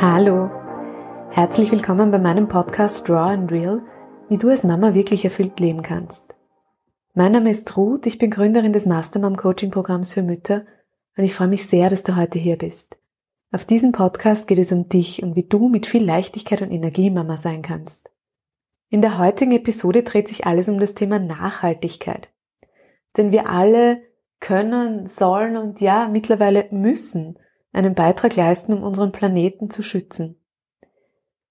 Hallo, herzlich willkommen bei meinem Podcast Draw and Real, wie du als Mama wirklich erfüllt leben kannst. Mein Name ist Ruth, ich bin Gründerin des Mastermom Coaching Programms für Mütter und ich freue mich sehr, dass du heute hier bist. Auf diesem Podcast geht es um dich und wie du mit viel Leichtigkeit und Energie Mama sein kannst. In der heutigen Episode dreht sich alles um das Thema Nachhaltigkeit. Denn wir alle können, sollen und ja, mittlerweile müssen einen Beitrag leisten, um unseren Planeten zu schützen.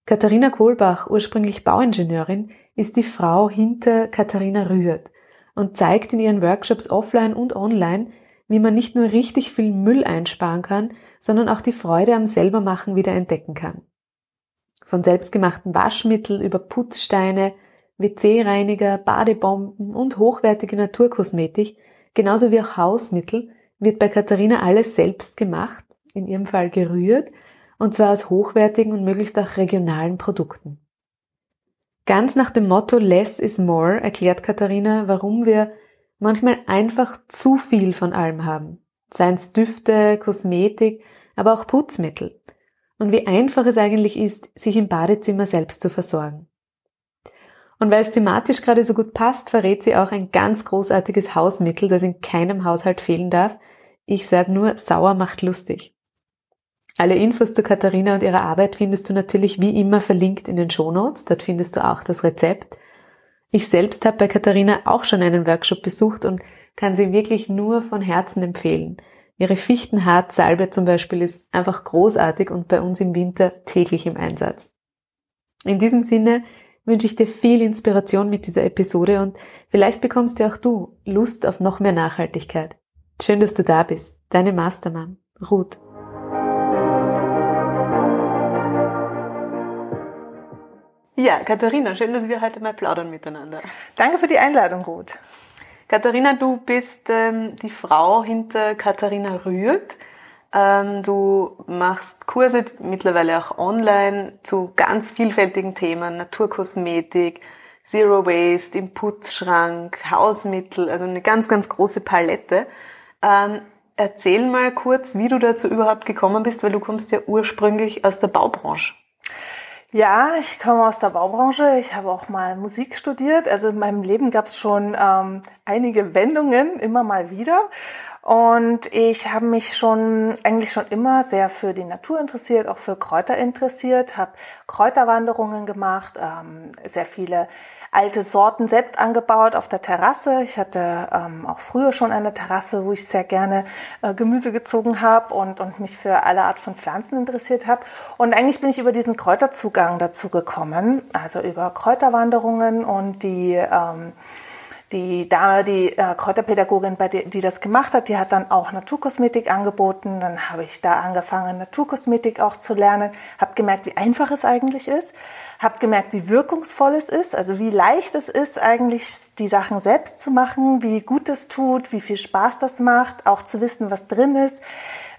Katharina Kohlbach, ursprünglich Bauingenieurin, ist die Frau hinter Katharina Rührt und zeigt in ihren Workshops offline und online, wie man nicht nur richtig viel Müll einsparen kann, sondern auch die Freude am Selbermachen wieder entdecken kann. Von selbstgemachten Waschmittel über Putzsteine, WC-Reiniger, Badebomben und hochwertige Naturkosmetik, genauso wie auch Hausmittel, wird bei Katharina alles selbst gemacht in ihrem Fall gerührt, und zwar aus hochwertigen und möglichst auch regionalen Produkten. Ganz nach dem Motto Less is more erklärt Katharina, warum wir manchmal einfach zu viel von allem haben. Seien es Düfte, Kosmetik, aber auch Putzmittel. Und wie einfach es eigentlich ist, sich im Badezimmer selbst zu versorgen. Und weil es thematisch gerade so gut passt, verrät sie auch ein ganz großartiges Hausmittel, das in keinem Haushalt fehlen darf. Ich sage nur, sauer macht lustig. Alle Infos zu Katharina und ihrer Arbeit findest du natürlich wie immer verlinkt in den Shownotes. Dort findest du auch das Rezept. Ich selbst habe bei Katharina auch schon einen Workshop besucht und kann sie wirklich nur von Herzen empfehlen. Ihre Fichtenhartsalbe zum Beispiel ist einfach großartig und bei uns im Winter täglich im Einsatz. In diesem Sinne wünsche ich dir viel Inspiration mit dieser Episode und vielleicht bekommst ja auch du Lust auf noch mehr Nachhaltigkeit. Schön, dass du da bist. Deine Mastermann, Ruth. Ja, Katharina, schön, dass wir heute mal plaudern miteinander. Danke für die Einladung, Ruth. Katharina, du bist ähm, die Frau hinter Katharina Rührt. Ähm, du machst Kurse mittlerweile auch online zu ganz vielfältigen Themen, Naturkosmetik, Zero Waste, im Putzschrank, Hausmittel, also eine ganz, ganz große Palette. Ähm, erzähl mal kurz, wie du dazu überhaupt gekommen bist, weil du kommst ja ursprünglich aus der Baubranche. Ja, ich komme aus der Baubranche. Ich habe auch mal Musik studiert. Also in meinem Leben gab es schon ähm, einige Wendungen, immer mal wieder. Und ich habe mich schon eigentlich schon immer sehr für die Natur interessiert, auch für Kräuter interessiert, habe Kräuterwanderungen gemacht, ähm, sehr viele alte Sorten selbst angebaut auf der Terrasse. Ich hatte ähm, auch früher schon eine Terrasse, wo ich sehr gerne äh, Gemüse gezogen habe und, und mich für alle Art von Pflanzen interessiert habe. Und eigentlich bin ich über diesen Kräuterzugang dazu gekommen, also über Kräuterwanderungen und die ähm, die Dame, die äh, Kräuterpädagogin, bei der, die das gemacht hat, die hat dann auch Naturkosmetik angeboten. Dann habe ich da angefangen, Naturkosmetik auch zu lernen, habe gemerkt, wie einfach es eigentlich ist, habe gemerkt, wie wirkungsvoll es ist, also wie leicht es ist, eigentlich die Sachen selbst zu machen, wie gut es tut, wie viel Spaß das macht, auch zu wissen, was drin ist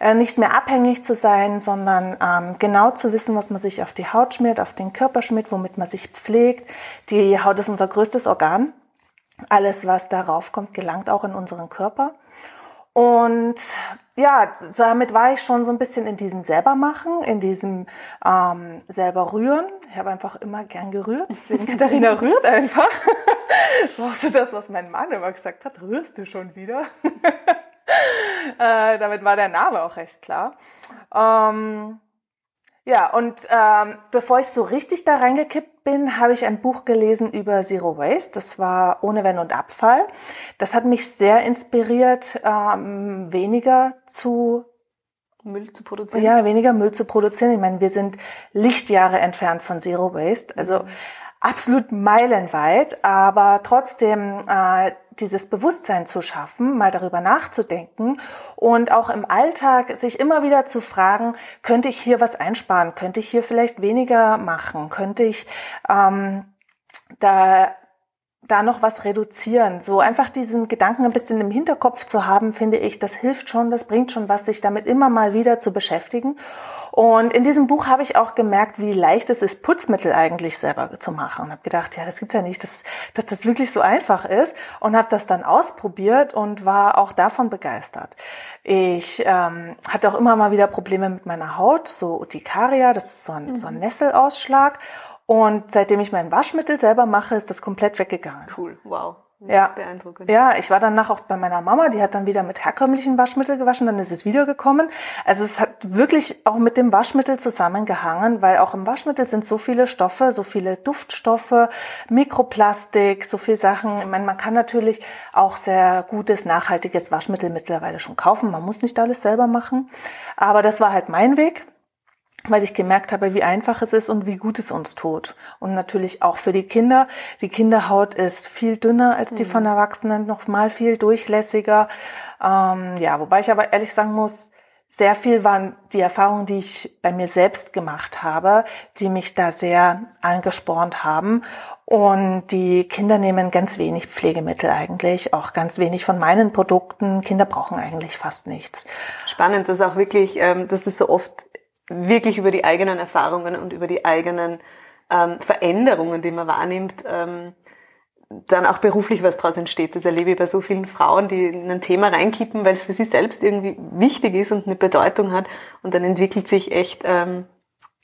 äh, nicht mehr abhängig zu sein, sondern ähm, genau zu wissen, was man sich auf die Haut schmiert, auf den Körper schmiert, womit man sich pflegt. Die Haut ist unser größtes Organ alles, was darauf kommt, gelangt auch in unseren Körper. Und ja, damit war ich schon so ein bisschen in diesem selbermachen, in diesem ähm, selber rühren. Ich habe einfach immer gern gerührt, deswegen Katharina rührt einfach. das war so das, was mein Mann immer gesagt hat, rührst du schon wieder? äh, damit war der Name auch recht klar. Ähm, ja, und ähm, bevor ich so richtig da reingekippt bin, habe ich ein Buch gelesen über Zero Waste. Das war Ohne Wenn und Abfall. Das hat mich sehr inspiriert, ähm, weniger zu Müll zu produzieren. Ja, weniger Müll zu produzieren. Ich meine, wir sind Lichtjahre entfernt von Zero Waste. Also mhm absolut meilenweit, aber trotzdem äh, dieses Bewusstsein zu schaffen, mal darüber nachzudenken und auch im Alltag sich immer wieder zu fragen, könnte ich hier was einsparen, könnte ich hier vielleicht weniger machen, könnte ich ähm, da da noch was reduzieren. So einfach diesen Gedanken ein bisschen im Hinterkopf zu haben, finde ich, das hilft schon, das bringt schon was, sich damit immer mal wieder zu beschäftigen. Und in diesem Buch habe ich auch gemerkt, wie leicht es ist, Putzmittel eigentlich selber zu machen. Und habe gedacht, ja, das gibt's ja nicht, dass, dass das wirklich so einfach ist. Und habe das dann ausprobiert und war auch davon begeistert. Ich ähm, hatte auch immer mal wieder Probleme mit meiner Haut, so Urtikaria, das ist so ein, mhm. so ein mhm. Nesselausschlag. Und seitdem ich mein Waschmittel selber mache, ist das komplett weggegangen. Cool, wow. Ja. Ja, ich war danach auch bei meiner Mama, die hat dann wieder mit herkömmlichen Waschmittel gewaschen, dann ist es wiedergekommen. Also es hat wirklich auch mit dem Waschmittel zusammengehangen, weil auch im Waschmittel sind so viele Stoffe, so viele Duftstoffe, Mikroplastik, so viele Sachen. Ich meine, man kann natürlich auch sehr gutes, nachhaltiges Waschmittel mittlerweile schon kaufen. Man muss nicht alles selber machen. Aber das war halt mein Weg weil ich gemerkt habe, wie einfach es ist und wie gut es uns tut. Und natürlich auch für die Kinder. Die Kinderhaut ist viel dünner als die mhm. von Erwachsenen, noch mal viel durchlässiger. Ähm, ja, wobei ich aber ehrlich sagen muss, sehr viel waren die Erfahrungen, die ich bei mir selbst gemacht habe, die mich da sehr angespornt haben. Und die Kinder nehmen ganz wenig Pflegemittel eigentlich, auch ganz wenig von meinen Produkten. Kinder brauchen eigentlich fast nichts. Spannend, dass auch wirklich, ähm, dass es so oft wirklich über die eigenen Erfahrungen und über die eigenen ähm, Veränderungen, die man wahrnimmt, ähm, dann auch beruflich was daraus entsteht. Das erlebe ich bei so vielen Frauen, die in ein Thema reinkippen, weil es für sie selbst irgendwie wichtig ist und eine Bedeutung hat. Und dann entwickelt sich echt ähm,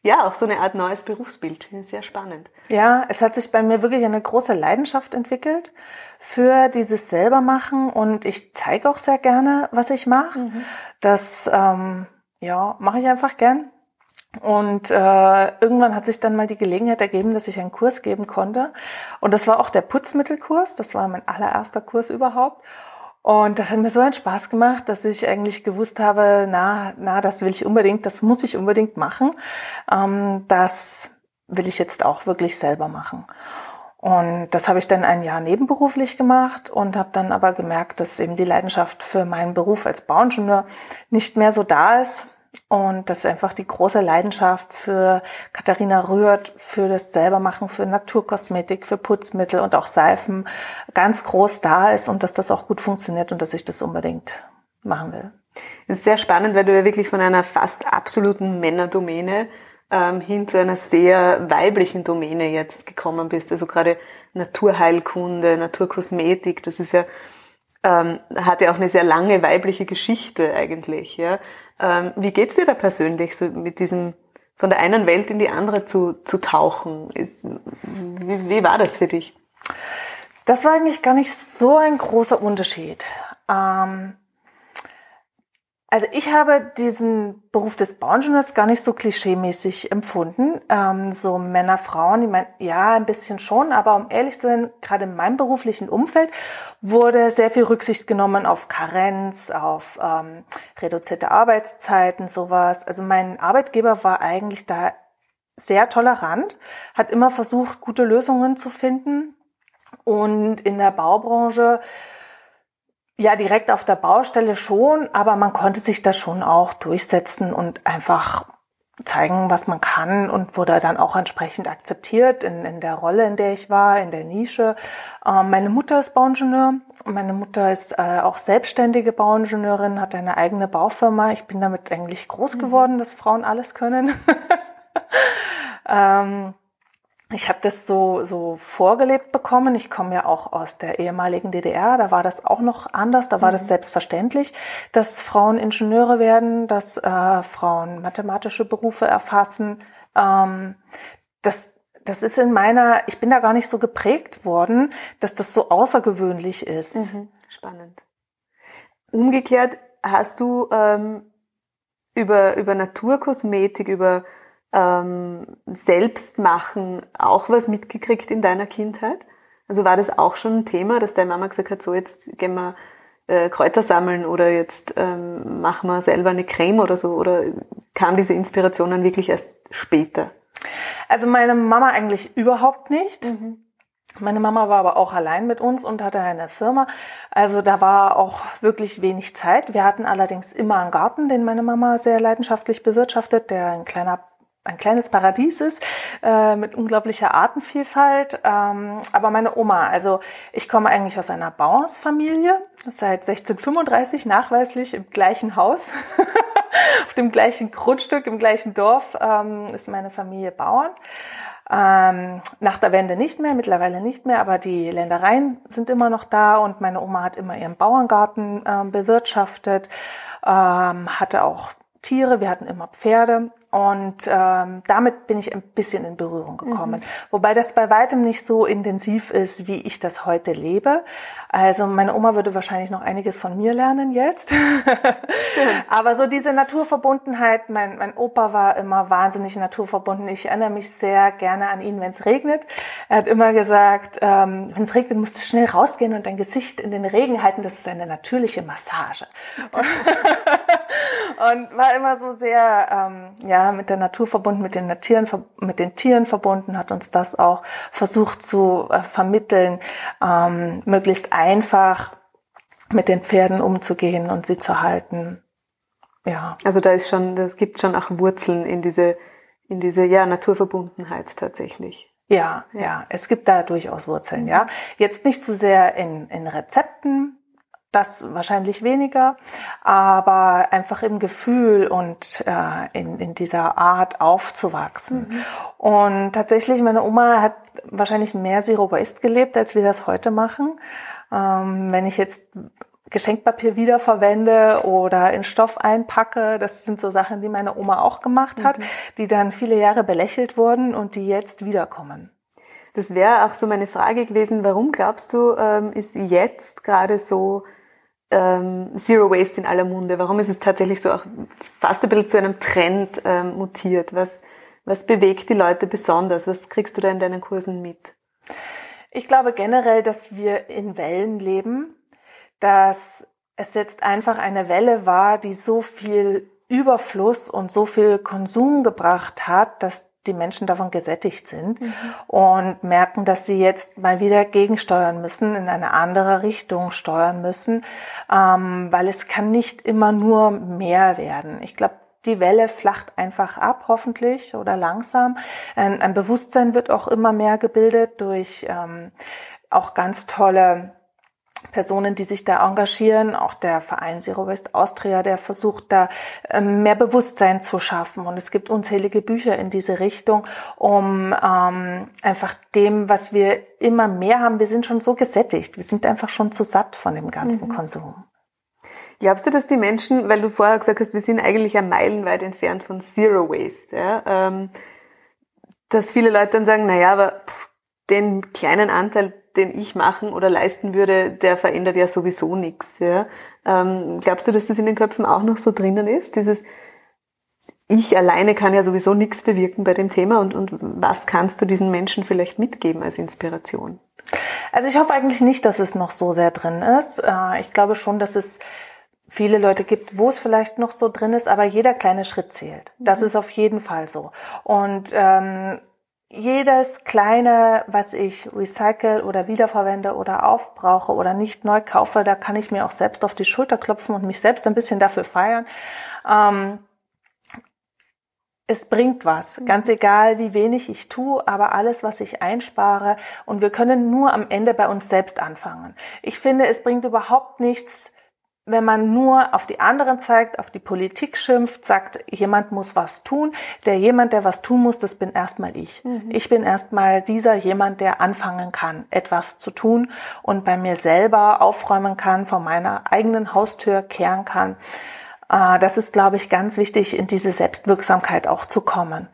ja auch so eine Art neues Berufsbild. Finde ich sehr spannend. Ja, es hat sich bei mir wirklich eine große Leidenschaft entwickelt für dieses selbermachen und ich zeige auch sehr gerne, was ich mache. Mhm. Das ähm, ja mache ich einfach gern. Und äh, irgendwann hat sich dann mal die Gelegenheit ergeben, dass ich einen Kurs geben konnte. Und das war auch der Putzmittelkurs. Das war mein allererster Kurs überhaupt. Und das hat mir so einen Spaß gemacht, dass ich eigentlich gewusst habe, na, na, das will ich unbedingt, das muss ich unbedingt machen. Ähm, das will ich jetzt auch wirklich selber machen. Und das habe ich dann ein Jahr nebenberuflich gemacht und habe dann aber gemerkt, dass eben die Leidenschaft für meinen Beruf als Bauingenieur nicht mehr so da ist und dass einfach die große Leidenschaft für Katharina Rührt, für das Selbermachen, für Naturkosmetik, für Putzmittel und auch Seifen ganz groß da ist und dass das auch gut funktioniert und dass ich das unbedingt machen will. Das ist sehr spannend, weil du ja wirklich von einer fast absoluten Männerdomäne ähm, hin zu einer sehr weiblichen Domäne jetzt gekommen bist. Also gerade Naturheilkunde, Naturkosmetik, das ist ja ähm, hat ja auch eine sehr lange weibliche Geschichte eigentlich. Ja. Ähm, wie geht's dir da persönlich, so mit diesem von der einen Welt in die andere zu, zu tauchen? Ist, wie, wie war das für dich? Das war eigentlich gar nicht so ein großer Unterschied. Ähm, also ich habe diesen Beruf des Bauingenieurs gar nicht so klischeemäßig empfunden. Ähm, so Männer, Frauen, ich meine, ja, ein bisschen schon, aber um ehrlich zu sein, gerade in meinem beruflichen Umfeld wurde sehr viel Rücksicht genommen auf Karenz, auf ähm, reduzierte Arbeitszeiten, sowas. Also mein Arbeitgeber war eigentlich da sehr tolerant, hat immer versucht, gute Lösungen zu finden. Und in der Baubranche ja, direkt auf der Baustelle schon, aber man konnte sich da schon auch durchsetzen und einfach zeigen, was man kann und wurde dann auch entsprechend akzeptiert in, in der Rolle, in der ich war, in der Nische. Ähm, meine Mutter ist Bauingenieur. Meine Mutter ist äh, auch selbstständige Bauingenieurin, hat eine eigene Baufirma. Ich bin damit eigentlich groß mhm. geworden, mhm. dass Frauen alles können. ähm, ich habe das so, so vorgelebt bekommen. Ich komme ja auch aus der ehemaligen DDR. Da war das auch noch anders. Da war mhm. das selbstverständlich, dass Frauen Ingenieure werden, dass äh, Frauen mathematische Berufe erfassen. Ähm, das, das ist in meiner, ich bin da gar nicht so geprägt worden, dass das so außergewöhnlich ist. Mhm. Spannend. Umgekehrt hast du ähm, über, über Naturkosmetik, über ähm, Selbstmachen auch was mitgekriegt in deiner Kindheit? Also war das auch schon ein Thema, dass deine Mama gesagt hat, so jetzt gehen wir äh, Kräuter sammeln oder jetzt ähm, machen wir selber eine Creme oder so? Oder kam diese Inspiration dann wirklich erst später? Also meine Mama eigentlich überhaupt nicht. Mhm. Meine Mama war aber auch allein mit uns und hatte eine Firma. Also da war auch wirklich wenig Zeit. Wir hatten allerdings immer einen Garten, den meine Mama sehr leidenschaftlich bewirtschaftet, der ein kleiner ein kleines Paradies ist äh, mit unglaublicher Artenvielfalt. Ähm, aber meine Oma, also ich komme eigentlich aus einer Bauernsfamilie, seit 1635 nachweislich im gleichen Haus, auf dem gleichen Grundstück, im gleichen Dorf ähm, ist meine Familie Bauern. Ähm, nach der Wende nicht mehr, mittlerweile nicht mehr, aber die Ländereien sind immer noch da und meine Oma hat immer ihren Bauerngarten ähm, bewirtschaftet, ähm, hatte auch Tiere, wir hatten immer Pferde und ähm, damit bin ich ein bisschen in Berührung gekommen. Mhm. Wobei das bei weitem nicht so intensiv ist, wie ich das heute lebe. Also meine Oma würde wahrscheinlich noch einiges von mir lernen jetzt. Aber so diese Naturverbundenheit, mein, mein Opa war immer wahnsinnig naturverbunden. Ich erinnere mich sehr gerne an ihn, wenn es regnet. Er hat immer gesagt, ähm, wenn es regnet, musst du schnell rausgehen und dein Gesicht in den Regen halten. Das ist eine natürliche Massage. und war immer so sehr, ähm, ja, mit der Natur verbunden, mit den Tieren, mit den Tieren verbunden, hat uns das auch versucht zu äh, vermitteln, ähm, möglichst einfach mit den Pferden umzugehen und sie zu halten. Ja. Also da ist schon, das gibt schon auch Wurzeln in diese, in diese, ja, Naturverbundenheit tatsächlich. Ja, ja, ja, es gibt da durchaus Wurzeln, ja. Jetzt nicht so sehr in, in Rezepten, das wahrscheinlich weniger, aber einfach im Gefühl und äh, in, in dieser Art aufzuwachsen. Mhm. Und tatsächlich, meine Oma hat wahrscheinlich mehr Zero Waste gelebt, als wir das heute machen. Ähm, wenn ich jetzt Geschenkpapier wiederverwende oder in Stoff einpacke. Das sind so Sachen, die meine Oma auch gemacht hat, mhm. die dann viele Jahre belächelt wurden und die jetzt wiederkommen. Das wäre auch so meine Frage gewesen, warum glaubst du, ähm, ist jetzt gerade so ähm, Zero Waste in aller Munde? Warum ist es tatsächlich so auch fast ein bisschen zu einem Trend ähm, mutiert? Was, was bewegt die Leute besonders? Was kriegst du da in deinen Kursen mit? Ich glaube generell, dass wir in Wellen leben, dass es jetzt einfach eine Welle war, die so viel Überfluss und so viel Konsum gebracht hat, dass die Menschen davon gesättigt sind mhm. und merken, dass sie jetzt mal wieder gegensteuern müssen, in eine andere Richtung steuern müssen, ähm, weil es kann nicht immer nur mehr werden. Ich glaube, die Welle flacht einfach ab, hoffentlich oder langsam. Ein, ein Bewusstsein wird auch immer mehr gebildet durch ähm, auch ganz tolle Personen, die sich da engagieren, auch der Verein Zero Waste Austria, der versucht da ähm, mehr Bewusstsein zu schaffen. Und es gibt unzählige Bücher in diese Richtung, um ähm, einfach dem, was wir immer mehr haben, wir sind schon so gesättigt, wir sind einfach schon zu satt von dem ganzen mhm. Konsum. Glaubst du, dass die Menschen, weil du vorher gesagt hast, wir sind eigentlich ein meilenweit entfernt von Zero Waste, ja, ähm, dass viele Leute dann sagen, na ja, aber pff, den kleinen Anteil, den ich machen oder leisten würde, der verändert ja sowieso nichts. Ja? Ähm, glaubst du, dass das in den Köpfen auch noch so drinnen ist? Dieses Ich alleine kann ja sowieso nichts bewirken bei dem Thema und, und was kannst du diesen Menschen vielleicht mitgeben als Inspiration? Also ich hoffe eigentlich nicht, dass es noch so sehr drin ist. Äh, ich glaube schon, dass es viele Leute gibt, wo es vielleicht noch so drin ist, aber jeder kleine Schritt zählt. Das mhm. ist auf jeden Fall so. Und ähm, jedes kleine, was ich recycle oder wiederverwende oder aufbrauche oder nicht neu kaufe, da kann ich mir auch selbst auf die Schulter klopfen und mich selbst ein bisschen dafür feiern. Ähm, es bringt was, mhm. ganz egal, wie wenig ich tue, aber alles, was ich einspare und wir können nur am Ende bei uns selbst anfangen. Ich finde, es bringt überhaupt nichts, wenn man nur auf die anderen zeigt, auf die Politik schimpft, sagt, jemand muss was tun. Der jemand, der was tun muss, das bin erstmal ich. Mhm. Ich bin erstmal dieser jemand, der anfangen kann, etwas zu tun und bei mir selber aufräumen kann, vor meiner eigenen Haustür kehren kann. Äh, das ist, glaube ich, ganz wichtig, in diese Selbstwirksamkeit auch zu kommen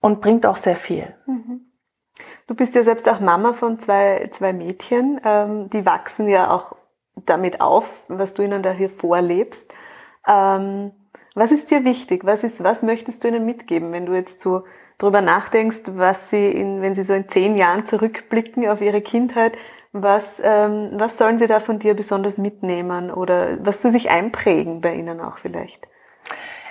und bringt auch sehr viel. Mhm. Du bist ja selbst auch Mama von zwei, zwei Mädchen. Ähm, die wachsen ja auch damit auf, was du ihnen da hier vorlebst. Ähm, was ist dir wichtig? Was ist, was möchtest du ihnen mitgeben, wenn du jetzt so drüber nachdenkst, was sie in, wenn sie so in zehn Jahren zurückblicken auf ihre Kindheit, was, ähm, was sollen sie da von dir besonders mitnehmen oder was soll sich einprägen bei ihnen auch vielleicht?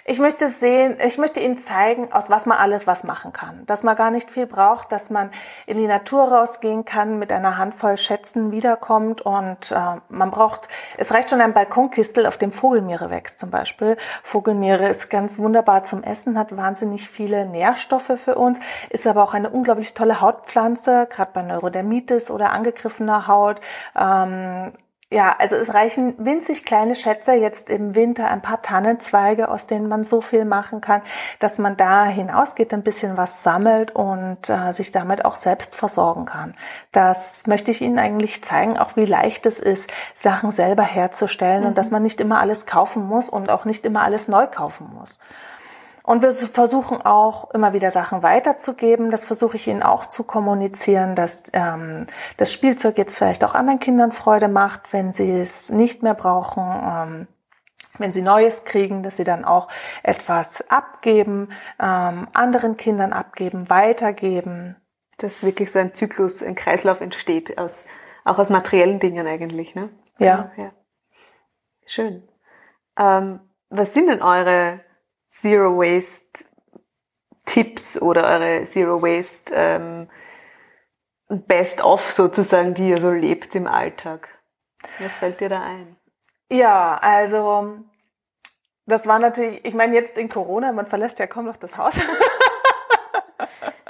Ich möchte sehen, ich möchte Ihnen zeigen, aus was man alles was machen kann. Dass man gar nicht viel braucht, dass man in die Natur rausgehen kann, mit einer Handvoll Schätzen wiederkommt und äh, man braucht, es reicht schon ein Balkonkistel, auf dem Vogelmiere wächst zum Beispiel. Vogelmiere ist ganz wunderbar zum Essen, hat wahnsinnig viele Nährstoffe für uns, ist aber auch eine unglaublich tolle Hautpflanze, gerade bei Neurodermitis oder angegriffener Haut. Ähm, ja, also es reichen winzig kleine Schätze, jetzt im Winter ein paar Tannenzweige, aus denen man so viel machen kann, dass man da hinausgeht, ein bisschen was sammelt und äh, sich damit auch selbst versorgen kann. Das möchte ich Ihnen eigentlich zeigen, auch wie leicht es ist, Sachen selber herzustellen mhm. und dass man nicht immer alles kaufen muss und auch nicht immer alles neu kaufen muss. Und wir versuchen auch immer wieder Sachen weiterzugeben. Das versuche ich ihnen auch zu kommunizieren, dass ähm, das Spielzeug jetzt vielleicht auch anderen Kindern Freude macht, wenn sie es nicht mehr brauchen. Ähm, wenn sie Neues kriegen, dass sie dann auch etwas abgeben, ähm, anderen Kindern abgeben, weitergeben. Dass wirklich so ein Zyklus, ein Kreislauf entsteht, aus, auch aus materiellen Dingen eigentlich, ne? Ja. ja. Schön. Ähm, was sind denn eure Zero Waste Tipps oder eure Zero Waste ähm, Best of sozusagen, die ihr so lebt im Alltag? Was fällt dir da ein? Ja, also das war natürlich, ich meine jetzt in Corona, man verlässt ja kaum noch das Haus.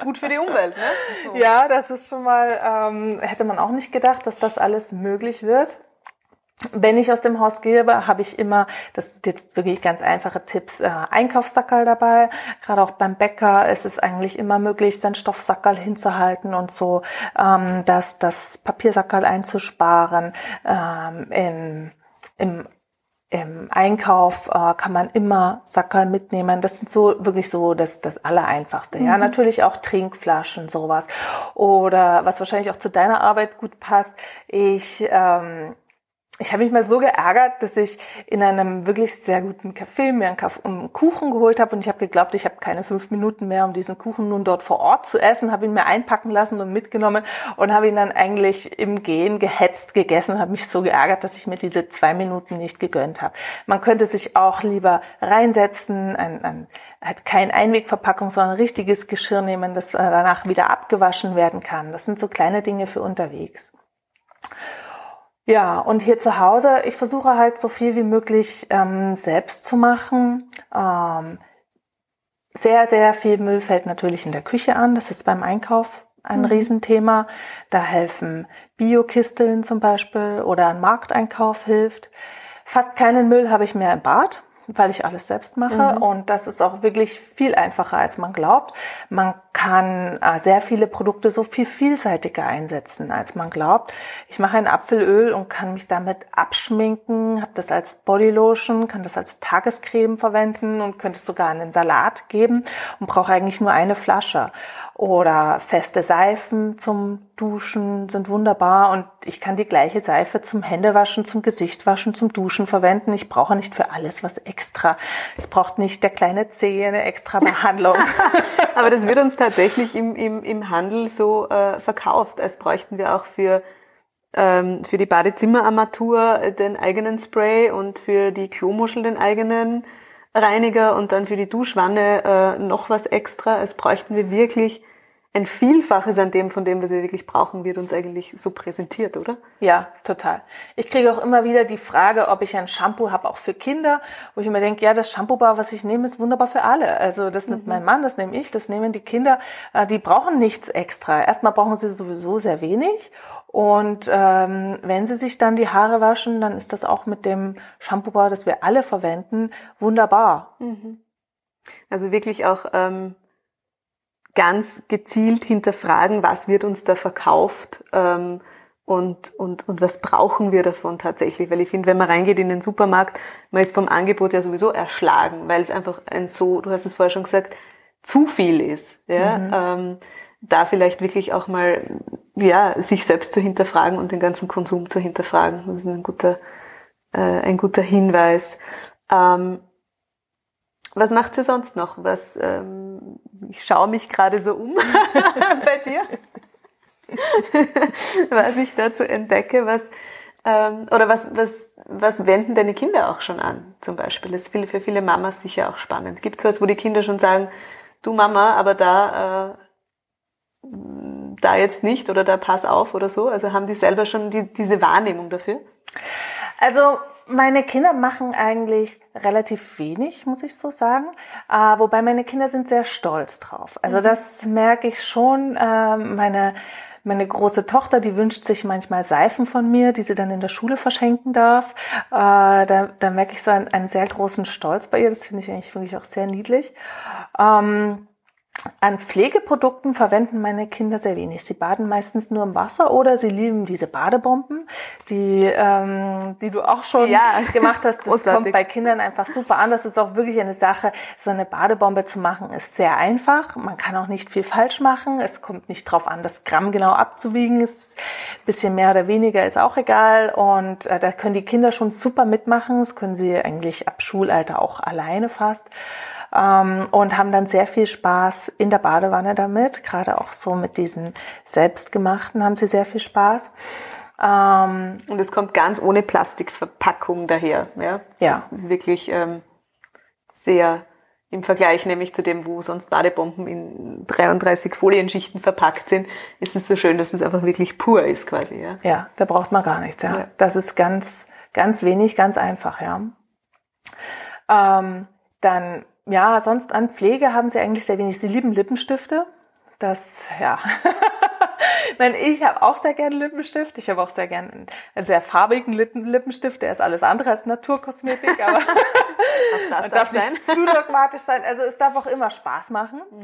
Gut für die Umwelt, ne? So. Ja, das ist schon mal, ähm, hätte man auch nicht gedacht, dass das alles möglich wird wenn ich aus dem Haus gehe, habe ich immer, das sind jetzt wirklich ganz einfache Tipps, äh, Einkaufssackerl dabei. Gerade auch beim Bäcker ist es eigentlich immer möglich, sein Stoffsackerl hinzuhalten und so, ähm, dass das Papiersackerl einzusparen. Ähm, in, im, im Einkauf äh, kann man immer Sackerl mitnehmen. Das sind so wirklich so das, das Allereinfachste. Mhm. Ja, natürlich auch Trinkflaschen, sowas. Oder was wahrscheinlich auch zu deiner Arbeit gut passt. Ich ähm, ich habe mich mal so geärgert, dass ich in einem wirklich sehr guten Café mir einen, Kuchen geholt habe und ich habe geglaubt, ich habe keine fünf Minuten mehr, um diesen Kuchen nun dort vor Ort zu essen, habe ihn mir einpacken lassen und mitgenommen und habe ihn dann eigentlich im Gehen gehetzt gegessen und habe mich so geärgert, dass ich mir diese zwei Minuten nicht gegönnt habe. Man könnte sich auch lieber reinsetzen, ein, ein, halt kein Einwegverpackung, sondern ein richtiges Geschirr nehmen, das danach wieder abgewaschen werden kann. Das sind so kleine Dinge für unterwegs. Ja, und hier zu Hause, ich versuche halt so viel wie möglich ähm, selbst zu machen. Ähm, sehr, sehr viel Müll fällt natürlich in der Küche an. Das ist beim Einkauf ein mhm. Riesenthema. Da helfen Biokisteln zum Beispiel oder ein Markteinkauf hilft. Fast keinen Müll habe ich mehr im Bad weil ich alles selbst mache. Mhm. Und das ist auch wirklich viel einfacher, als man glaubt. Man kann äh, sehr viele Produkte so viel vielseitiger einsetzen, als man glaubt. Ich mache ein Apfelöl und kann mich damit abschminken, habe das als Bodylotion, kann das als Tagescreme verwenden und könnte es sogar in den Salat geben und brauche eigentlich nur eine Flasche. Oder feste Seifen zum Duschen sind wunderbar und ich kann die gleiche Seife zum Händewaschen, zum Gesichtwaschen, zum Duschen verwenden. Ich brauche nicht für alles was extra. Es braucht nicht der kleine Zeh eine extra Behandlung. Aber das wird uns tatsächlich im, im, im Handel so äh, verkauft, als bräuchten wir auch für ähm, für die Badezimmerarmatur den eigenen Spray und für die Klomuschel den eigenen Reiniger und dann für die Duschwanne äh, noch was extra. Es bräuchten wir wirklich ein Vielfaches an dem, von dem, was wir wirklich brauchen, wird uns eigentlich so präsentiert, oder? Ja, total. Ich kriege auch immer wieder die Frage, ob ich ein Shampoo habe, auch für Kinder, wo ich immer denke, ja, das Shampoo-Bar, was ich nehme, ist wunderbar für alle. Also das nimmt mhm. mein Mann, das nehme ich, das nehmen die Kinder. Äh, die brauchen nichts extra. Erstmal brauchen sie sowieso sehr wenig. Und ähm, wenn sie sich dann die Haare waschen, dann ist das auch mit dem Shampoo-Bar, das wir alle verwenden, wunderbar. Mhm. Also wirklich auch... Ähm ganz gezielt hinterfragen, was wird uns da verkauft ähm, und, und, und was brauchen wir davon tatsächlich. Weil ich finde, wenn man reingeht in den Supermarkt, man ist vom Angebot ja sowieso erschlagen, weil es einfach ein so, du hast es vorher schon gesagt, zu viel ist. Ja? Mhm. Ähm, da vielleicht wirklich auch mal ja, sich selbst zu hinterfragen und den ganzen Konsum zu hinterfragen. Das ist ein guter, äh, ein guter Hinweis. Ähm, was macht sie sonst noch? Was, ähm, ich schaue mich gerade so um bei dir, was ich dazu entdecke, was ähm, oder was, was, was wenden deine Kinder auch schon an, zum Beispiel? Das ist für viele Mamas sicher auch spannend. Gibt es was, wo die Kinder schon sagen, du Mama, aber da, äh, da jetzt nicht oder da pass auf oder so? Also haben die selber schon die, diese Wahrnehmung dafür? Also meine Kinder machen eigentlich relativ wenig, muss ich so sagen. Äh, wobei meine Kinder sind sehr stolz drauf. Also mhm. das merke ich schon. Äh, meine meine große Tochter, die wünscht sich manchmal Seifen von mir, die sie dann in der Schule verschenken darf. Äh, da, da merke ich so einen, einen sehr großen Stolz bei ihr. Das finde ich eigentlich wirklich auch sehr niedlich. Ähm, an Pflegeprodukten verwenden meine Kinder sehr wenig. Sie baden meistens nur im Wasser oder sie lieben diese Badebomben, die, ähm, die du auch schon ja, gemacht hast. Das kommt bei Kindern einfach super an. Das ist auch wirklich eine Sache. So eine Badebombe zu machen ist sehr einfach. Man kann auch nicht viel falsch machen. Es kommt nicht drauf an, das Gramm genau abzuwiegen. Ist bisschen mehr oder weniger ist auch egal. Und äh, da können die Kinder schon super mitmachen. Das können sie eigentlich ab Schulalter auch alleine fast ähm, und haben dann sehr viel Spaß in der Badewanne damit. Gerade auch so mit diesen selbstgemachten haben sie sehr viel Spaß. Ähm, und es kommt ganz ohne Plastikverpackung daher. Ja, ja. Das ist wirklich ähm, sehr im Vergleich nämlich zu dem, wo sonst Badebomben in 33 Folienschichten verpackt sind, ist es so schön, dass es einfach wirklich pur ist quasi. Ja, ja da braucht man gar nichts. Ja, ja. das ist ganz, ganz wenig, ganz einfach. Ja. Ähm, dann ja, sonst an Pflege haben sie eigentlich sehr wenig. Sie lieben Lippenstifte. Das, ja. ich meine, ich habe auch sehr gerne Lippenstift. Ich habe auch sehr gerne einen sehr farbigen Lippen Lippenstift. Der ist alles andere als Naturkosmetik, aber das darf, darf nicht zu dogmatisch sein. Also es darf auch immer Spaß machen. Mhm.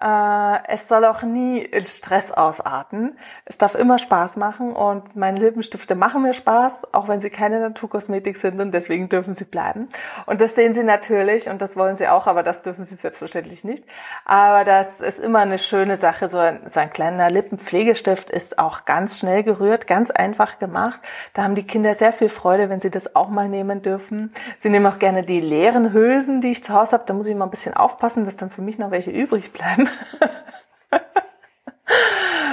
Äh, es soll auch nie in Stress ausarten. Es darf immer Spaß machen und meine Lippenstifte machen mir Spaß, auch wenn sie keine Naturkosmetik sind und deswegen dürfen sie bleiben. Und das sehen sie natürlich und das wollen sie auch, aber das dürfen sie selbstverständlich nicht. Aber das ist immer eine schöne Sache. So ein, so ein kleiner Lippenpflegestift ist auch ganz schnell gerührt, ganz einfach gemacht. Da haben die Kinder sehr viel Freude, wenn sie das auch mal nehmen dürfen. Sie nehmen auch gerne die leeren Hülsen, die ich zu Hause habe, da muss ich mal ein bisschen aufpassen, dass dann für mich noch welche übrig bleiben.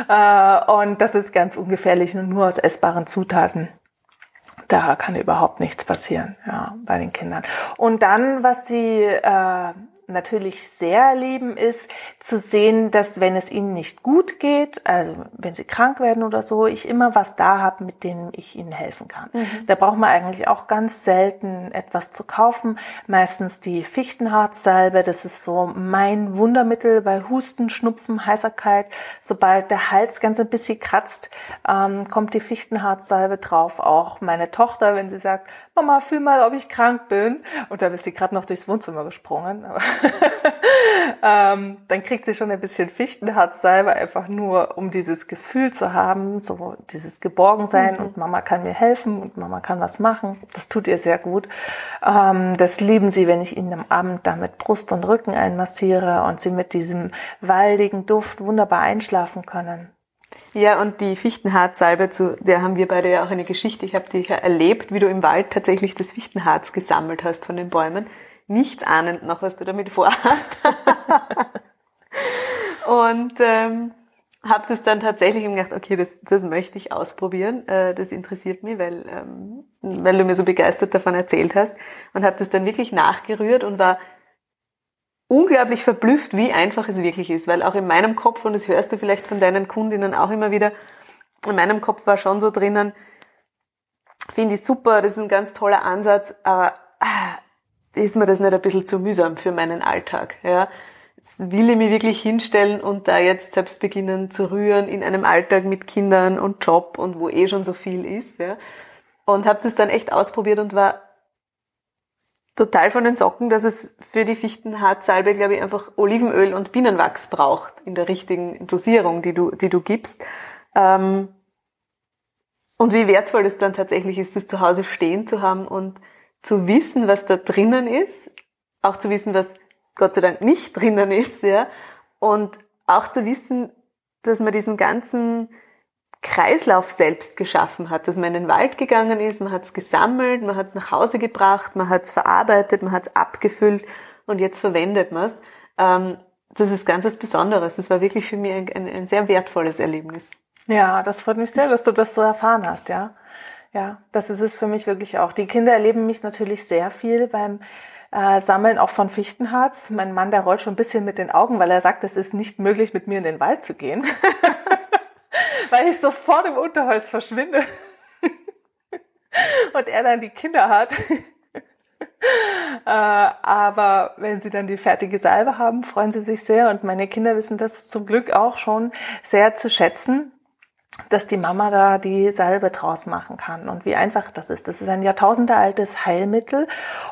Äh, und das ist ganz ungefährlich und nur aus essbaren Zutaten. Da kann überhaupt nichts passieren, ja, bei den Kindern. Und dann, was sie äh, natürlich sehr lieben, ist zu sehen, dass wenn es ihnen nicht gut geht, also wenn sie krank werden oder so, ich immer was da habe, mit dem ich ihnen helfen kann. Mhm. Da braucht man eigentlich auch ganz selten etwas zu kaufen. Meistens die Fichtenharzsalbe, das ist so mein Wundermittel bei Husten, Schnupfen, Heiserkeit. Sobald der Hals ganz ein bisschen kratzt, ähm, kommt die Fichtenharzsalbe drauf. Auch meine Tochter, wenn sie sagt, Mama, fühl mal, ob ich krank bin. Und da ist sie gerade noch durchs Wohnzimmer gesprungen. ähm, dann kriegt sie schon ein bisschen Fichtenharzsalbe, einfach nur, um dieses Gefühl zu haben, so dieses Geborgensein mhm. und Mama kann mir helfen und Mama kann was machen. Das tut ihr sehr gut. Ähm, das lieben sie, wenn ich ihnen am Abend damit Brust und Rücken einmassiere und sie mit diesem waldigen Duft wunderbar einschlafen können. Ja, und die Fichtenharzsalbe, zu der haben wir beide ja auch eine Geschichte. Ich habe dich ja erlebt, wie du im Wald tatsächlich das Fichtenharz gesammelt hast von den Bäumen. Nichts ahnend noch, was du damit vorhast. und ähm, habe das dann tatsächlich gedacht, okay, das, das möchte ich ausprobieren. Äh, das interessiert mich, weil, ähm, weil du mir so begeistert davon erzählt hast. Und habe das dann wirklich nachgerührt und war unglaublich verblüfft, wie einfach es wirklich ist, weil auch in meinem Kopf, und das hörst du vielleicht von deinen Kundinnen auch immer wieder, in meinem Kopf war schon so drinnen, finde ich super, das ist ein ganz toller Ansatz, aber ah, ist mir das nicht ein bisschen zu mühsam für meinen Alltag, ja? Will ich mich wirklich hinstellen und da jetzt selbst beginnen zu rühren in einem Alltag mit Kindern und Job und wo eh schon so viel ist, ja? Und habe das dann echt ausprobiert und war total von den Socken, dass es für die Fichtenharzsalbe, glaube ich, einfach Olivenöl und Bienenwachs braucht in der richtigen Dosierung, die du, die du gibst. Ähm, und wie wertvoll es dann tatsächlich ist, das zu Hause stehen zu haben und zu wissen, was da drinnen ist, auch zu wissen, was Gott sei Dank nicht drinnen ist, ja, und auch zu wissen, dass man diesen ganzen Kreislauf selbst geschaffen hat, dass man in den Wald gegangen ist, man hat es gesammelt, man hat es nach Hause gebracht, man hat es verarbeitet, man hat es abgefüllt und jetzt verwendet man es. Ähm, das ist ganz was Besonderes. Das war wirklich für mich ein, ein, ein, sehr wertvolles Erlebnis. Ja, das freut mich sehr, dass du das so erfahren hast, ja. ja, das ist es für mich wirklich auch. Die Kinder erleben mich natürlich sehr viel beim äh, Sammeln auch von Fichtenharz. Mein Mann, der rollt schon ein bisschen mit den Augen, weil er sagt, es ist nicht möglich, mit mir in den Wald zu gehen, weil ich sofort im Unterholz verschwinde. Und er dann die Kinder hat. äh, aber wenn sie dann die fertige Salbe haben, freuen sie sich sehr. Und meine Kinder wissen das zum Glück auch schon sehr zu schätzen dass die Mama da die Salbe draus machen kann und wie einfach das ist. Das ist ein jahrtausendealtes Heilmittel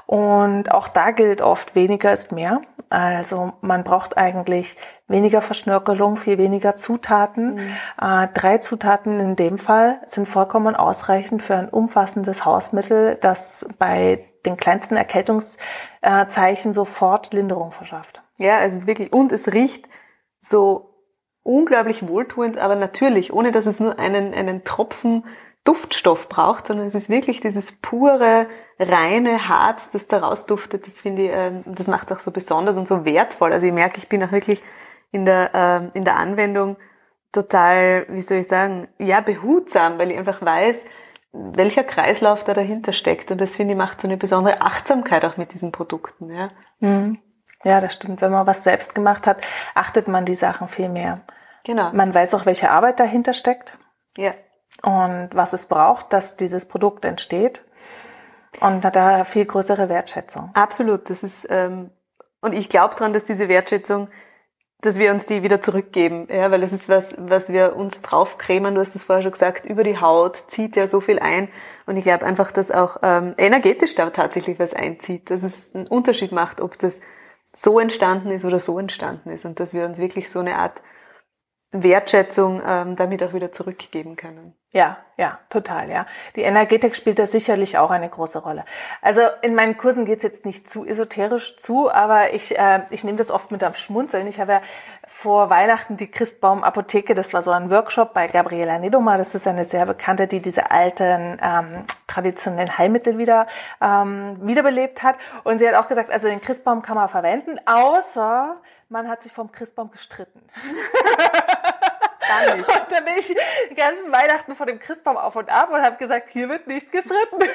und auch da gilt oft, weniger ist mehr. Also man braucht eigentlich weniger Verschnörkelung, viel weniger Zutaten. Mhm. Äh, drei Zutaten in dem Fall sind vollkommen ausreichend für ein umfassendes Hausmittel, das bei den kleinsten Erkältungszeichen sofort Linderung verschafft. Ja, es ist wirklich, und es riecht so unglaublich wohltuend, aber natürlich, ohne dass es nur einen, einen Tropfen Duftstoff braucht, sondern es ist wirklich dieses pure, reine Harz, das da rausduftet. Das finde ich, äh, das macht auch so besonders und so wertvoll. Also ich merke, ich bin auch wirklich in der, äh, in der Anwendung total, wie soll ich sagen, ja, behutsam, weil ich einfach weiß, welcher Kreislauf da dahinter steckt. Und das finde ich macht so eine besondere Achtsamkeit auch mit diesen Produkten, ja. Mhm. Ja, das stimmt. Wenn man was selbst gemacht hat, achtet man die Sachen viel mehr. Genau. Man weiß auch, welche Arbeit dahinter steckt. Ja. Und was es braucht, dass dieses Produkt entsteht. Und hat da viel größere Wertschätzung. Absolut. Das ist, ähm, und ich glaube dran, dass diese Wertschätzung, dass wir uns die wieder zurückgeben. Ja, weil es ist was, was wir uns draufcremen. Du hast es vorher schon gesagt, über die Haut zieht ja so viel ein. Und ich glaube einfach, dass auch ähm, energetisch da tatsächlich was einzieht. Dass es einen Unterschied macht, ob das so entstanden ist oder so entstanden ist. Und dass wir uns wirklich so eine Art Wertschätzung ähm, damit auch wieder zurückgeben können. Ja, ja, total, ja. Die Energetik spielt da sicherlich auch eine große Rolle. Also in meinen Kursen geht's jetzt nicht zu esoterisch zu, aber ich, äh, ich nehme das oft mit am Schmunzeln. Ich habe ja vor Weihnachten die Christbaum-Apotheke, das war so ein Workshop bei Gabriela Nedoma, das ist eine sehr bekannte, die diese alten ähm, traditionellen Heilmittel wieder ähm, wiederbelebt hat. Und sie hat auch gesagt, also den Christbaum kann man verwenden, außer man hat sich vom Christbaum gestritten. Gar nicht. Und dann bin ich die ganzen Weihnachten vor dem Christbaum auf und ab und habe gesagt, hier wird nicht gestritten.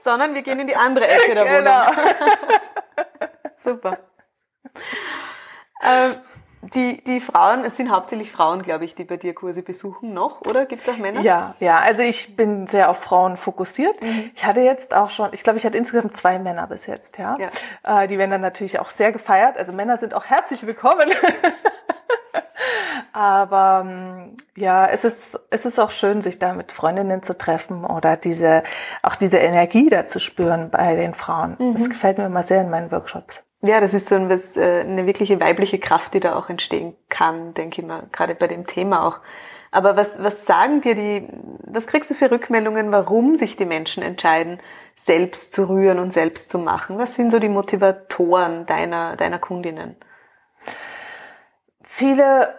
Sondern wir gehen in die andere Ecke der Wohnung. Genau. Super. Ähm, die, die Frauen, es sind hauptsächlich Frauen, glaube ich, die bei dir Kurse besuchen noch, oder? Gibt es auch Männer? Ja, ja. Also ich bin sehr auf Frauen fokussiert. Mhm. Ich hatte jetzt auch schon, ich glaube, ich hatte insgesamt zwei Männer bis jetzt, ja. ja. Äh, die werden dann natürlich auch sehr gefeiert. Also Männer sind auch herzlich willkommen. Aber ähm, ja, es ist, es ist auch schön, sich da mit Freundinnen zu treffen oder diese, auch diese Energie da zu spüren bei den Frauen. Mhm. Das gefällt mir immer sehr in meinen Workshops. Ja, das ist so ein, was, äh, eine wirkliche weibliche Kraft, die da auch entstehen kann, denke ich mal, gerade bei dem Thema auch. Aber was, was sagen dir die, was kriegst du für Rückmeldungen, warum sich die Menschen entscheiden, selbst zu rühren und selbst zu machen? Was sind so die Motivatoren deiner, deiner Kundinnen? Viele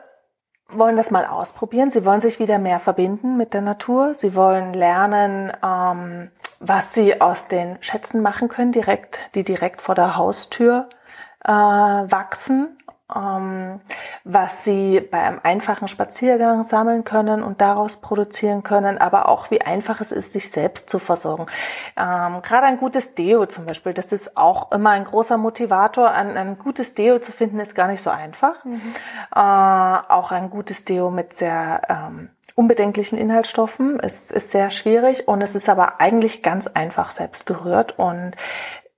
wollen das mal ausprobieren. Sie wollen sich wieder mehr verbinden mit der Natur. Sie wollen lernen, ähm, was sie aus den Schätzen machen können, direkt, die direkt vor der Haustür äh, wachsen was sie bei einem einfachen Spaziergang sammeln können und daraus produzieren können, aber auch wie einfach es ist, sich selbst zu versorgen. Ähm, Gerade ein gutes Deo zum Beispiel, das ist auch immer ein großer Motivator. Ein, ein gutes Deo zu finden ist gar nicht so einfach. Mhm. Äh, auch ein gutes Deo mit sehr ähm, unbedenklichen Inhaltsstoffen ist, ist sehr schwierig und es ist aber eigentlich ganz einfach selbst gerührt und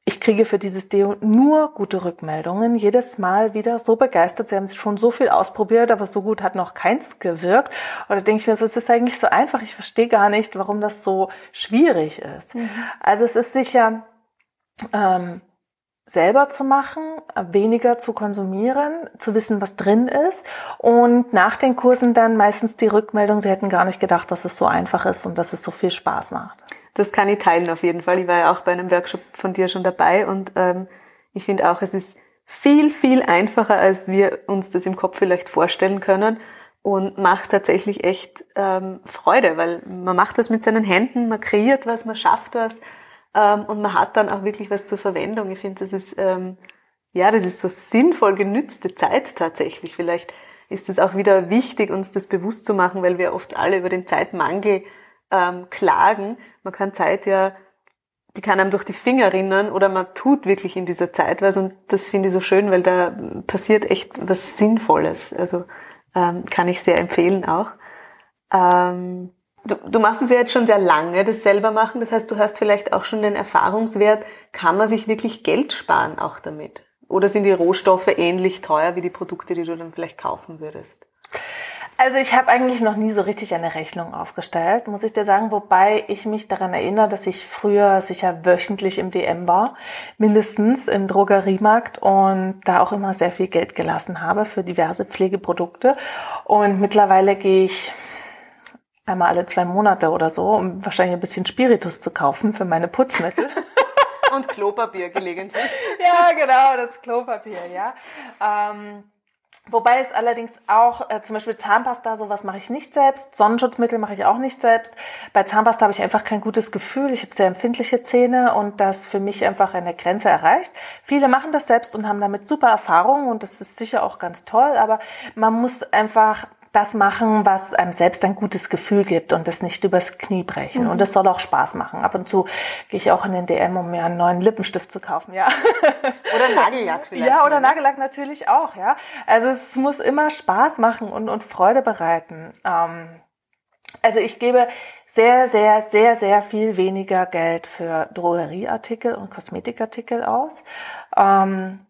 ich kriege für dieses Deo nur gute Rückmeldungen. Jedes Mal wieder so begeistert. Sie haben schon so viel ausprobiert, aber so gut hat noch keins gewirkt. Oder denke ich mir so, es ist eigentlich so einfach. Ich verstehe gar nicht, warum das so schwierig ist. Mhm. Also es ist sicher ähm, selber zu machen, weniger zu konsumieren, zu wissen, was drin ist und nach den Kursen dann meistens die Rückmeldung, sie hätten gar nicht gedacht, dass es so einfach ist und dass es so viel Spaß macht das kann ich teilen auf jeden Fall. Ich war ja auch bei einem Workshop von dir schon dabei und ähm, ich finde auch, es ist viel, viel einfacher, als wir uns das im Kopf vielleicht vorstellen können und macht tatsächlich echt ähm, Freude, weil man macht das mit seinen Händen, man kreiert was, man schafft was ähm, und man hat dann auch wirklich was zur Verwendung. Ich finde, das ist ähm, ja, das ist so sinnvoll genützte Zeit tatsächlich. Vielleicht ist es auch wieder wichtig, uns das bewusst zu machen, weil wir oft alle über den Zeitmangel ähm, klagen. Man kann Zeit ja, die kann einem durch die Finger rinnen oder man tut wirklich in dieser Zeit was und das finde ich so schön, weil da passiert echt was Sinnvolles. Also ähm, kann ich sehr empfehlen auch. Ähm, du, du machst es ja jetzt schon sehr lange, das selber machen. Das heißt, du hast vielleicht auch schon den Erfahrungswert, kann man sich wirklich Geld sparen auch damit? Oder sind die Rohstoffe ähnlich teuer wie die Produkte, die du dann vielleicht kaufen würdest? Also ich habe eigentlich noch nie so richtig eine Rechnung aufgestellt, muss ich dir sagen, wobei ich mich daran erinnere, dass ich früher sicher wöchentlich im DM war, mindestens im Drogeriemarkt und da auch immer sehr viel Geld gelassen habe für diverse Pflegeprodukte. Und mittlerweile gehe ich einmal alle zwei Monate oder so, um wahrscheinlich ein bisschen Spiritus zu kaufen für meine Putzmittel. Und Klopapier gelegentlich. ja, genau, das Klopapier, ja. Ähm, Wobei es allerdings auch, äh, zum Beispiel Zahnpasta, sowas mache ich nicht selbst. Sonnenschutzmittel mache ich auch nicht selbst. Bei Zahnpasta habe ich einfach kein gutes Gefühl. Ich habe sehr empfindliche Zähne und das für mich einfach eine Grenze erreicht. Viele machen das selbst und haben damit super Erfahrungen und das ist sicher auch ganz toll, aber man muss einfach das machen, was einem selbst ein gutes Gefühl gibt und das nicht übers Knie brechen. Mhm. Und es soll auch Spaß machen. Ab und zu gehe ich auch in den DM, um mir einen neuen Lippenstift zu kaufen, ja. Oder Nagellack vielleicht. Ja, oder ne? Nagellack natürlich auch, ja. Also es muss immer Spaß machen und, und Freude bereiten. Ähm, also ich gebe sehr, sehr, sehr, sehr viel weniger Geld für Drogerieartikel und Kosmetikartikel aus. Ähm,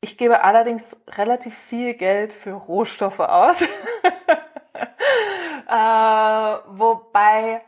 ich gebe allerdings relativ viel Geld für Rohstoffe aus. äh, wobei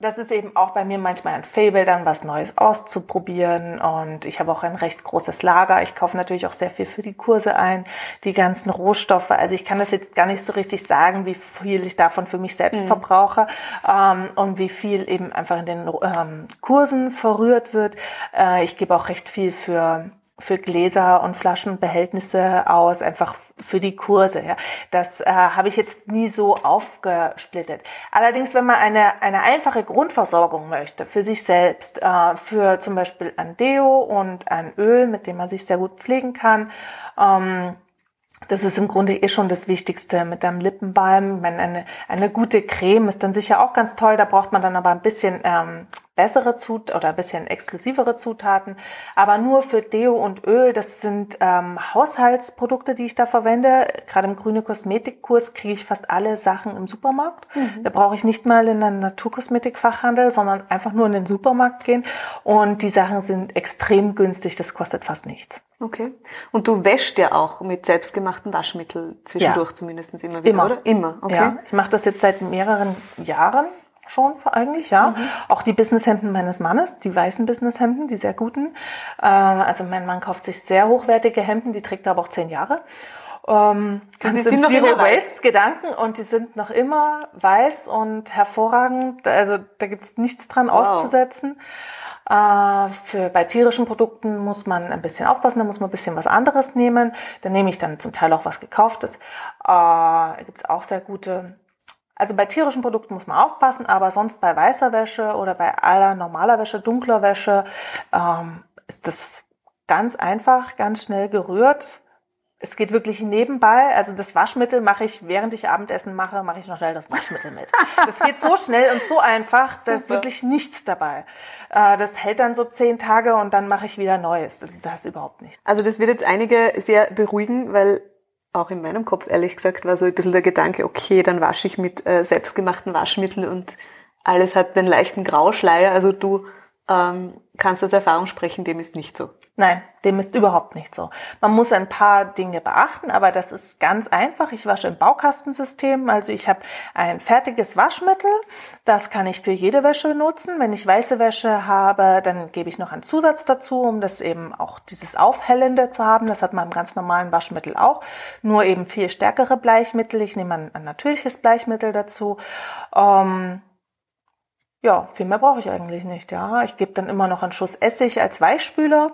das ist eben auch bei mir manchmal ein Fable, dann was Neues auszuprobieren. Und ich habe auch ein recht großes Lager. Ich kaufe natürlich auch sehr viel für die Kurse ein, die ganzen Rohstoffe. Also ich kann das jetzt gar nicht so richtig sagen, wie viel ich davon für mich selbst mhm. verbrauche ähm, und wie viel eben einfach in den ähm, Kursen verrührt wird. Äh, ich gebe auch recht viel für für Gläser und Flaschenbehältnisse aus, einfach für die Kurse. Ja. Das äh, habe ich jetzt nie so aufgesplittet. Allerdings, wenn man eine, eine einfache Grundversorgung möchte, für sich selbst, äh, für zum Beispiel ein Deo und ein Öl, mit dem man sich sehr gut pflegen kann, ähm, das ist im Grunde eh schon das Wichtigste mit einem Lippenbalm. Ich meine, eine, eine gute Creme ist dann sicher auch ganz toll. Da braucht man dann aber ein bisschen ähm, bessere Zut oder ein bisschen exklusivere Zutaten. Aber nur für Deo und Öl, das sind ähm, Haushaltsprodukte, die ich da verwende. Gerade im grüne Kosmetikkurs kriege ich fast alle Sachen im Supermarkt. Mhm. Da brauche ich nicht mal in einen Naturkosmetikfachhandel, sondern einfach nur in den Supermarkt gehen. Und die Sachen sind extrem günstig. Das kostet fast nichts. Okay. Und du wäschst ja auch mit selbstgemachten Waschmittel zwischendurch ja. zumindest immer wieder, immer. oder? Immer. Okay. Ja, ich mache das jetzt seit mehreren Jahren schon eigentlich, ja. Mhm. Auch die Businesshemden meines Mannes, die weißen Businesshemden, die sehr guten. Äh, also mein Mann kauft sich sehr hochwertige Hemden, die trägt er aber auch zehn Jahre. Ähm, ganz die sind Zero Waste Gedanken und die sind noch immer weiß und hervorragend. Also da gibt's nichts dran wow. auszusetzen. Äh, für, bei tierischen Produkten muss man ein bisschen aufpassen, da muss man ein bisschen was anderes nehmen. Da nehme ich dann zum Teil auch was gekauftes. Äh, da gibt's auch sehr gute also bei tierischen Produkten muss man aufpassen, aber sonst bei weißer Wäsche oder bei aller normaler Wäsche, dunkler Wäsche, ähm, ist das ganz einfach, ganz schnell gerührt. Es geht wirklich nebenbei. Also das Waschmittel mache ich, während ich Abendessen mache, mache ich noch schnell das Waschmittel mit. Das geht so schnell und so einfach, da ist wirklich nichts dabei. Äh, das hält dann so zehn Tage und dann mache ich wieder Neues. Das ist überhaupt nichts. Also das wird jetzt einige sehr beruhigen, weil auch in meinem Kopf ehrlich gesagt war so ein bisschen der Gedanke, okay, dann wasche ich mit äh, selbstgemachten Waschmitteln und alles hat einen leichten Grauschleier. Also du ähm, kannst aus Erfahrung sprechen, dem ist nicht so. Nein, dem ist überhaupt nicht so. Man muss ein paar Dinge beachten, aber das ist ganz einfach. Ich wasche im Baukastensystem, also ich habe ein fertiges Waschmittel, das kann ich für jede Wäsche nutzen. Wenn ich weiße Wäsche habe, dann gebe ich noch einen Zusatz dazu, um das eben auch dieses Aufhellende zu haben. Das hat man im ganz normalen Waschmittel auch, nur eben viel stärkere Bleichmittel. Ich nehme ein, ein natürliches Bleichmittel dazu. Ähm, ja, viel mehr brauche ich eigentlich nicht. Ja, ich gebe dann immer noch einen Schuss Essig als Weichspüler.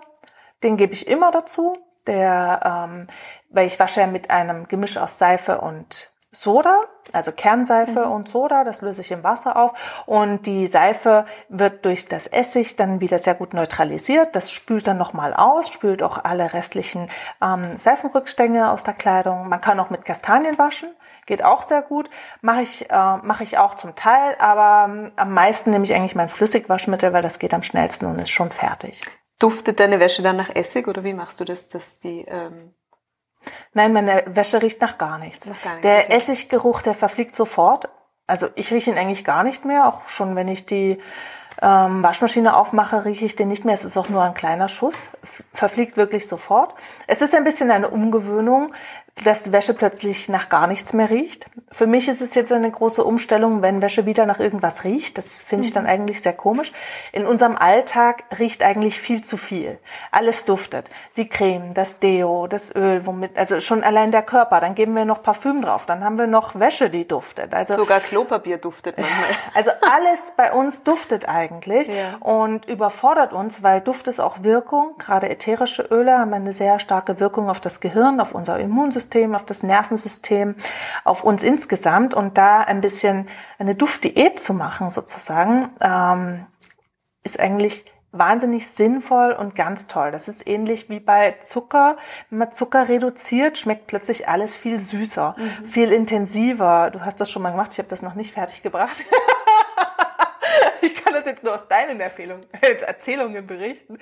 Den gebe ich immer dazu. Der, ähm, weil ich wasche ja mit einem Gemisch aus Seife und Soda, also Kernseife mhm. und Soda, das löse ich im Wasser auf und die Seife wird durch das Essig dann wieder sehr gut neutralisiert. Das spült dann nochmal aus, spült auch alle restlichen ähm, Seifenrückstände aus der Kleidung. Man kann auch mit Kastanien waschen, geht auch sehr gut. Mache ich, äh, mache ich auch zum Teil, aber ähm, am meisten nehme ich eigentlich mein Flüssigwaschmittel, weil das geht am schnellsten und ist schon fertig. Duftet deine Wäsche dann nach Essig oder wie machst du das, dass die ähm Nein, meine Wäsche riecht nach gar nichts. Nach gar nichts der okay. Essiggeruch, der verfliegt sofort. Also ich rieche ihn eigentlich gar nicht mehr, auch schon wenn ich die ähm, Waschmaschine aufmache, rieche ich den nicht mehr. Es ist auch nur ein kleiner Schuss, verfliegt wirklich sofort. Es ist ein bisschen eine Umgewöhnung, dass Wäsche plötzlich nach gar nichts mehr riecht. Für mich ist es jetzt eine große Umstellung, wenn Wäsche wieder nach irgendwas riecht. Das finde ich dann mhm. eigentlich sehr komisch. In unserem Alltag riecht eigentlich viel zu viel. Alles duftet. Die Creme, das Deo, das Öl, womit, also schon allein der Körper. Dann geben wir noch Parfüm drauf. Dann haben wir noch Wäsche, die duftet. Also sogar Klopapier duftet manchmal. Also alles bei uns duftet eigentlich ja. und überfordert uns, weil Duft ist auch Wirkung. Gerade ätherische Öle haben eine sehr starke Wirkung auf das Gehirn, auf unser Immunsystem Immunsystem, auf das Nervensystem, auf uns insgesamt und da ein bisschen eine Duftdiät zu machen sozusagen, ähm, ist eigentlich wahnsinnig sinnvoll und ganz toll. Das ist ähnlich wie bei Zucker. Wenn man Zucker reduziert, schmeckt plötzlich alles viel süßer, mhm. viel intensiver. Du hast das schon mal gemacht, ich habe das noch nicht fertig gebracht. ich kann das jetzt nur aus deinen Erzählungen, Erzählungen berichten.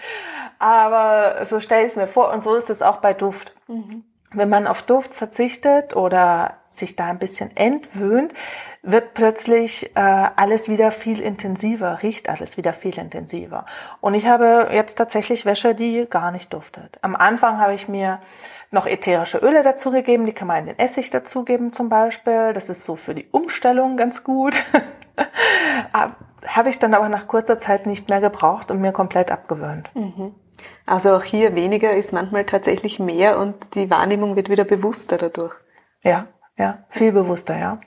Aber so stelle ich es mir vor und so ist es auch bei Duft. Mhm. Wenn man auf Duft verzichtet oder sich da ein bisschen entwöhnt, wird plötzlich äh, alles wieder viel intensiver, riecht alles wieder viel intensiver. Und ich habe jetzt tatsächlich Wäsche, die gar nicht duftet. Am Anfang habe ich mir noch ätherische Öle dazugegeben, die kann man in den Essig dazugeben zum Beispiel. Das ist so für die Umstellung ganz gut. habe ich dann aber nach kurzer Zeit nicht mehr gebraucht und mir komplett abgewöhnt. Mhm. Also auch hier weniger ist manchmal tatsächlich mehr und die Wahrnehmung wird wieder bewusster dadurch. Ja, ja, viel bewusster, ja.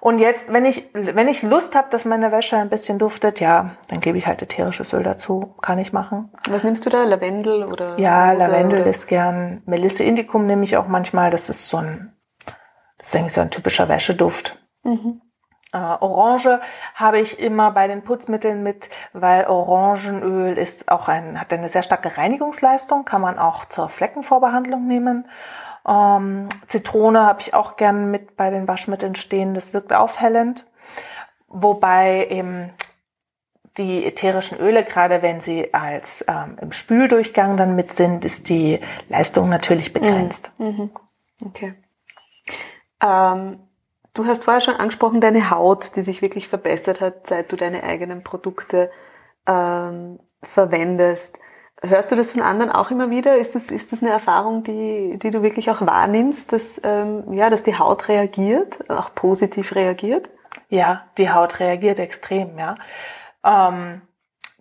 Und jetzt, wenn ich, wenn ich Lust habe, dass meine Wäsche ein bisschen duftet, ja, dann gebe ich halt ätherisches Öl dazu. Kann ich machen. Was nimmst du da? Lavendel oder? Ja, Rose Lavendel oder? ist gern. Melisse Indicum nehme ich auch manchmal. Das ist so ein, das ist eigentlich so ein typischer Wäscheduft. Mhm. Äh, Orange habe ich immer bei den Putzmitteln mit, weil Orangenöl ist auch ein, hat eine sehr starke Reinigungsleistung, kann man auch zur Fleckenvorbehandlung nehmen. Ähm, Zitrone habe ich auch gern mit bei den Waschmitteln stehen, das wirkt aufhellend. Wobei eben die ätherischen Öle, gerade wenn sie als ähm, im Spüldurchgang dann mit sind, ist die Leistung natürlich begrenzt. Mhm. mhm. Okay. Ähm Du hast vorher schon angesprochen, deine Haut, die sich wirklich verbessert hat, seit du deine eigenen Produkte ähm, verwendest. Hörst du das von anderen auch immer wieder? Ist das, ist das eine Erfahrung, die, die du wirklich auch wahrnimmst, dass, ähm, ja, dass die Haut reagiert, auch positiv reagiert? Ja, die Haut reagiert extrem, ja. Ähm,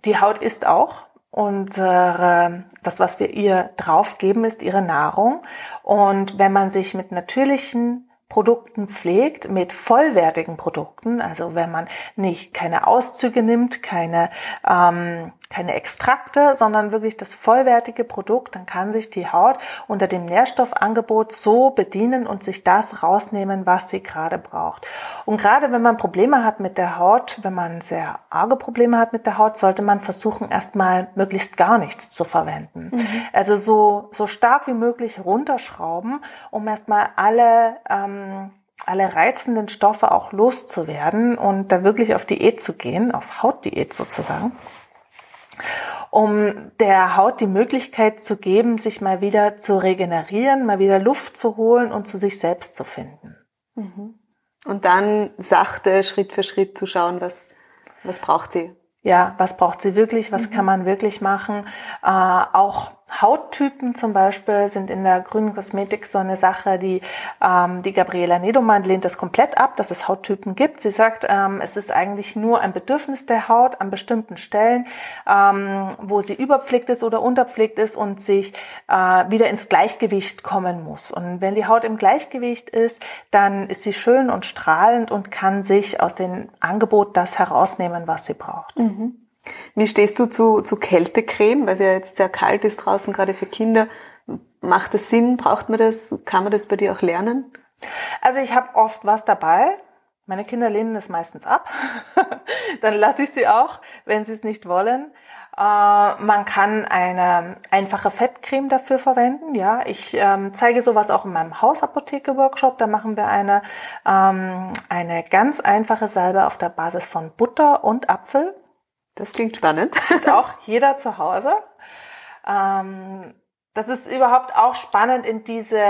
die Haut ist auch unsere, das, was wir ihr draufgeben, ist ihre Nahrung. Und wenn man sich mit natürlichen Produkten pflegt, mit vollwertigen Produkten, also wenn man nicht keine Auszüge nimmt, keine, ähm, keine Extrakte, sondern wirklich das vollwertige Produkt, dann kann sich die Haut unter dem Nährstoffangebot so bedienen und sich das rausnehmen, was sie gerade braucht. Und gerade wenn man Probleme hat mit der Haut, wenn man sehr arge Probleme hat mit der Haut, sollte man versuchen, erstmal möglichst gar nichts zu verwenden. Mhm. Also so, so stark wie möglich runterschrauben, um erstmal alle ähm, alle reizenden Stoffe auch loszuwerden und da wirklich auf Diät zu gehen, auf Hautdiät sozusagen, um der Haut die Möglichkeit zu geben, sich mal wieder zu regenerieren, mal wieder Luft zu holen und zu sich selbst zu finden. Mhm. Und dann sachte, Schritt für Schritt zu schauen, was, was braucht sie? Ja, was braucht sie wirklich? Was mhm. kann man wirklich machen? Äh, auch Hauttypen zum Beispiel sind in der grünen Kosmetik so eine Sache, die ähm, die Gabriela Nedomann lehnt das komplett ab, dass es Hauttypen gibt. Sie sagt, ähm, es ist eigentlich nur ein Bedürfnis der Haut an bestimmten Stellen, ähm, wo sie überpflegt ist oder unterpflegt ist und sich äh, wieder ins Gleichgewicht kommen muss. Und wenn die Haut im Gleichgewicht ist, dann ist sie schön und strahlend und kann sich aus dem Angebot das herausnehmen, was sie braucht. Mhm. Wie stehst du zu, zu Kältecreme, weil es ja jetzt sehr kalt ist draußen, gerade für Kinder? Macht das Sinn? Braucht man das? Kann man das bei dir auch lernen? Also ich habe oft was dabei. Meine Kinder lehnen es meistens ab. Dann lasse ich sie auch, wenn sie es nicht wollen. Äh, man kann eine einfache Fettcreme dafür verwenden. Ja, ich ähm, zeige sowas auch in meinem Hausapotheke-Workshop. Da machen wir eine ähm, eine ganz einfache Salbe auf der Basis von Butter und Apfel. Das klingt spannend. Hat auch jeder zu Hause. Ähm, das ist überhaupt auch spannend, in diese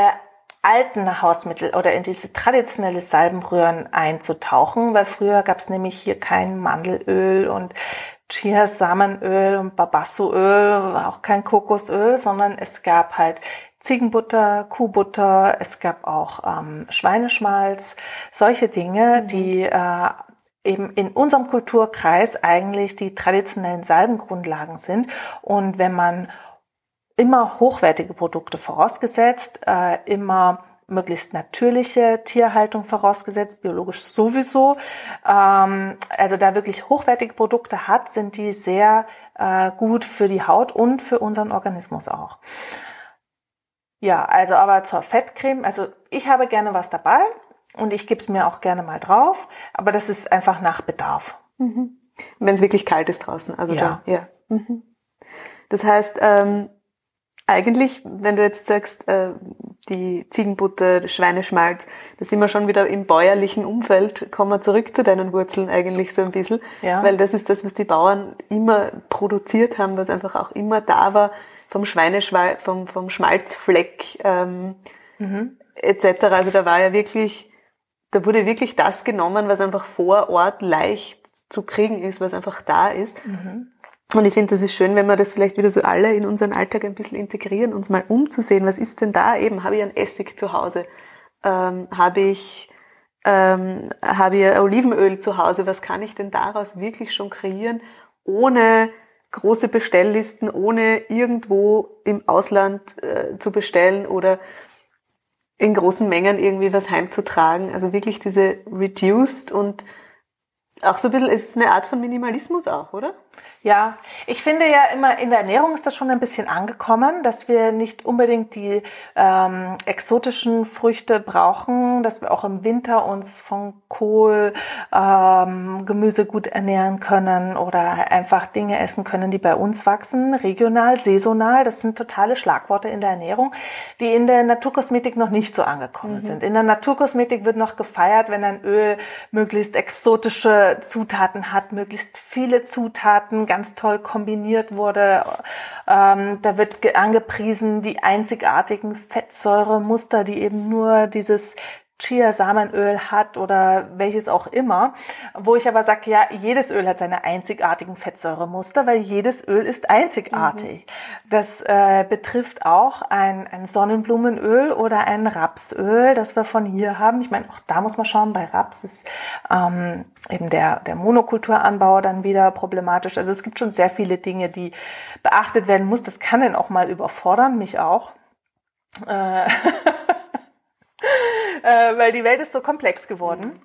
alten Hausmittel oder in diese traditionelle Salbenrühren einzutauchen, weil früher gab es nämlich hier kein Mandelöl und Chiasamenöl und Babassoöl, auch kein Kokosöl, sondern es gab halt Ziegenbutter, Kuhbutter, es gab auch ähm, Schweineschmalz, solche Dinge, mhm. die äh, eben in unserem Kulturkreis eigentlich die traditionellen Salbengrundlagen sind. Und wenn man immer hochwertige Produkte vorausgesetzt, äh, immer möglichst natürliche Tierhaltung vorausgesetzt, biologisch sowieso. Ähm, also da wirklich hochwertige Produkte hat, sind die sehr äh, gut für die Haut und für unseren Organismus auch. Ja, also aber zur Fettcreme, also ich habe gerne was dabei und ich gebe es mir auch gerne mal drauf, aber das ist einfach nach Bedarf. Mhm. Wenn es wirklich kalt ist draußen, also ja. Da, ja. Mhm. Das heißt, ähm, eigentlich, wenn du jetzt sagst, äh, die Ziegenbutter, Schweineschmalz, da sind wir schon wieder im bäuerlichen Umfeld, kommen wir zurück zu deinen Wurzeln eigentlich so ein bisschen, ja. weil das ist das, was die Bauern immer produziert haben, was einfach auch immer da war, vom Schweineschwal, vom, vom Schmalzfleck ähm, mhm. etc. Also da war ja wirklich, da wurde wirklich das genommen, was einfach vor Ort leicht zu kriegen ist, was einfach da ist. Mhm. Und ich finde, das ist schön, wenn wir das vielleicht wieder so alle in unseren Alltag ein bisschen integrieren, uns mal umzusehen. Was ist denn da eben? Habe ich ein Essig zu Hause? Ähm, habe ich, ähm, habe ich Olivenöl zu Hause? Was kann ich denn daraus wirklich schon kreieren, ohne große Bestelllisten, ohne irgendwo im Ausland äh, zu bestellen oder in großen Mengen irgendwie was heimzutragen? Also wirklich diese reduced und auch so ein bisschen, es ist eine Art von Minimalismus auch, oder? Ja, ich finde ja immer in der Ernährung ist das schon ein bisschen angekommen, dass wir nicht unbedingt die ähm, exotischen Früchte brauchen, dass wir auch im Winter uns von Kohl, ähm, Gemüse gut ernähren können oder einfach Dinge essen können, die bei uns wachsen, regional, saisonal. Das sind totale Schlagworte in der Ernährung, die in der Naturkosmetik noch nicht so angekommen mhm. sind. In der Naturkosmetik wird noch gefeiert, wenn ein Öl möglichst exotische Zutaten hat, möglichst viele Zutaten ganz toll kombiniert wurde. Ähm, da wird angepriesen die einzigartigen Fettsäuremuster, die eben nur dieses Chiasamenöl hat oder welches auch immer, wo ich aber sage, ja, jedes Öl hat seine einzigartigen Fettsäuremuster, weil jedes Öl ist einzigartig. Mhm. Das äh, betrifft auch ein, ein Sonnenblumenöl oder ein Rapsöl, das wir von hier haben. Ich meine, auch da muss man schauen, bei Raps ist ähm, eben der, der Monokulturanbau dann wieder problematisch. Also es gibt schon sehr viele Dinge, die beachtet werden muss. Das kann dann auch mal überfordern, mich auch. Äh äh, weil die Welt ist so komplex geworden.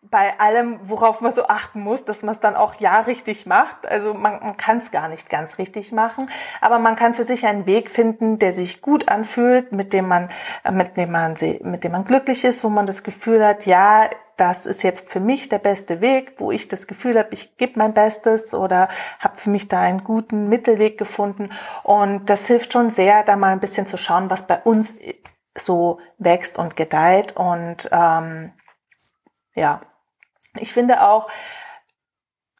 Bei allem, worauf man so achten muss, dass man es dann auch ja richtig macht. Also man, man kann es gar nicht ganz richtig machen, aber man kann für sich einen Weg finden, der sich gut anfühlt, mit dem man, äh, mit dem man, mit dem man glücklich ist, wo man das Gefühl hat, ja, das ist jetzt für mich der beste Weg, wo ich das Gefühl habe, ich gebe mein Bestes oder habe für mich da einen guten Mittelweg gefunden. Und das hilft schon sehr, da mal ein bisschen zu schauen, was bei uns so wächst und gedeiht. Und ähm, ja, ich finde auch,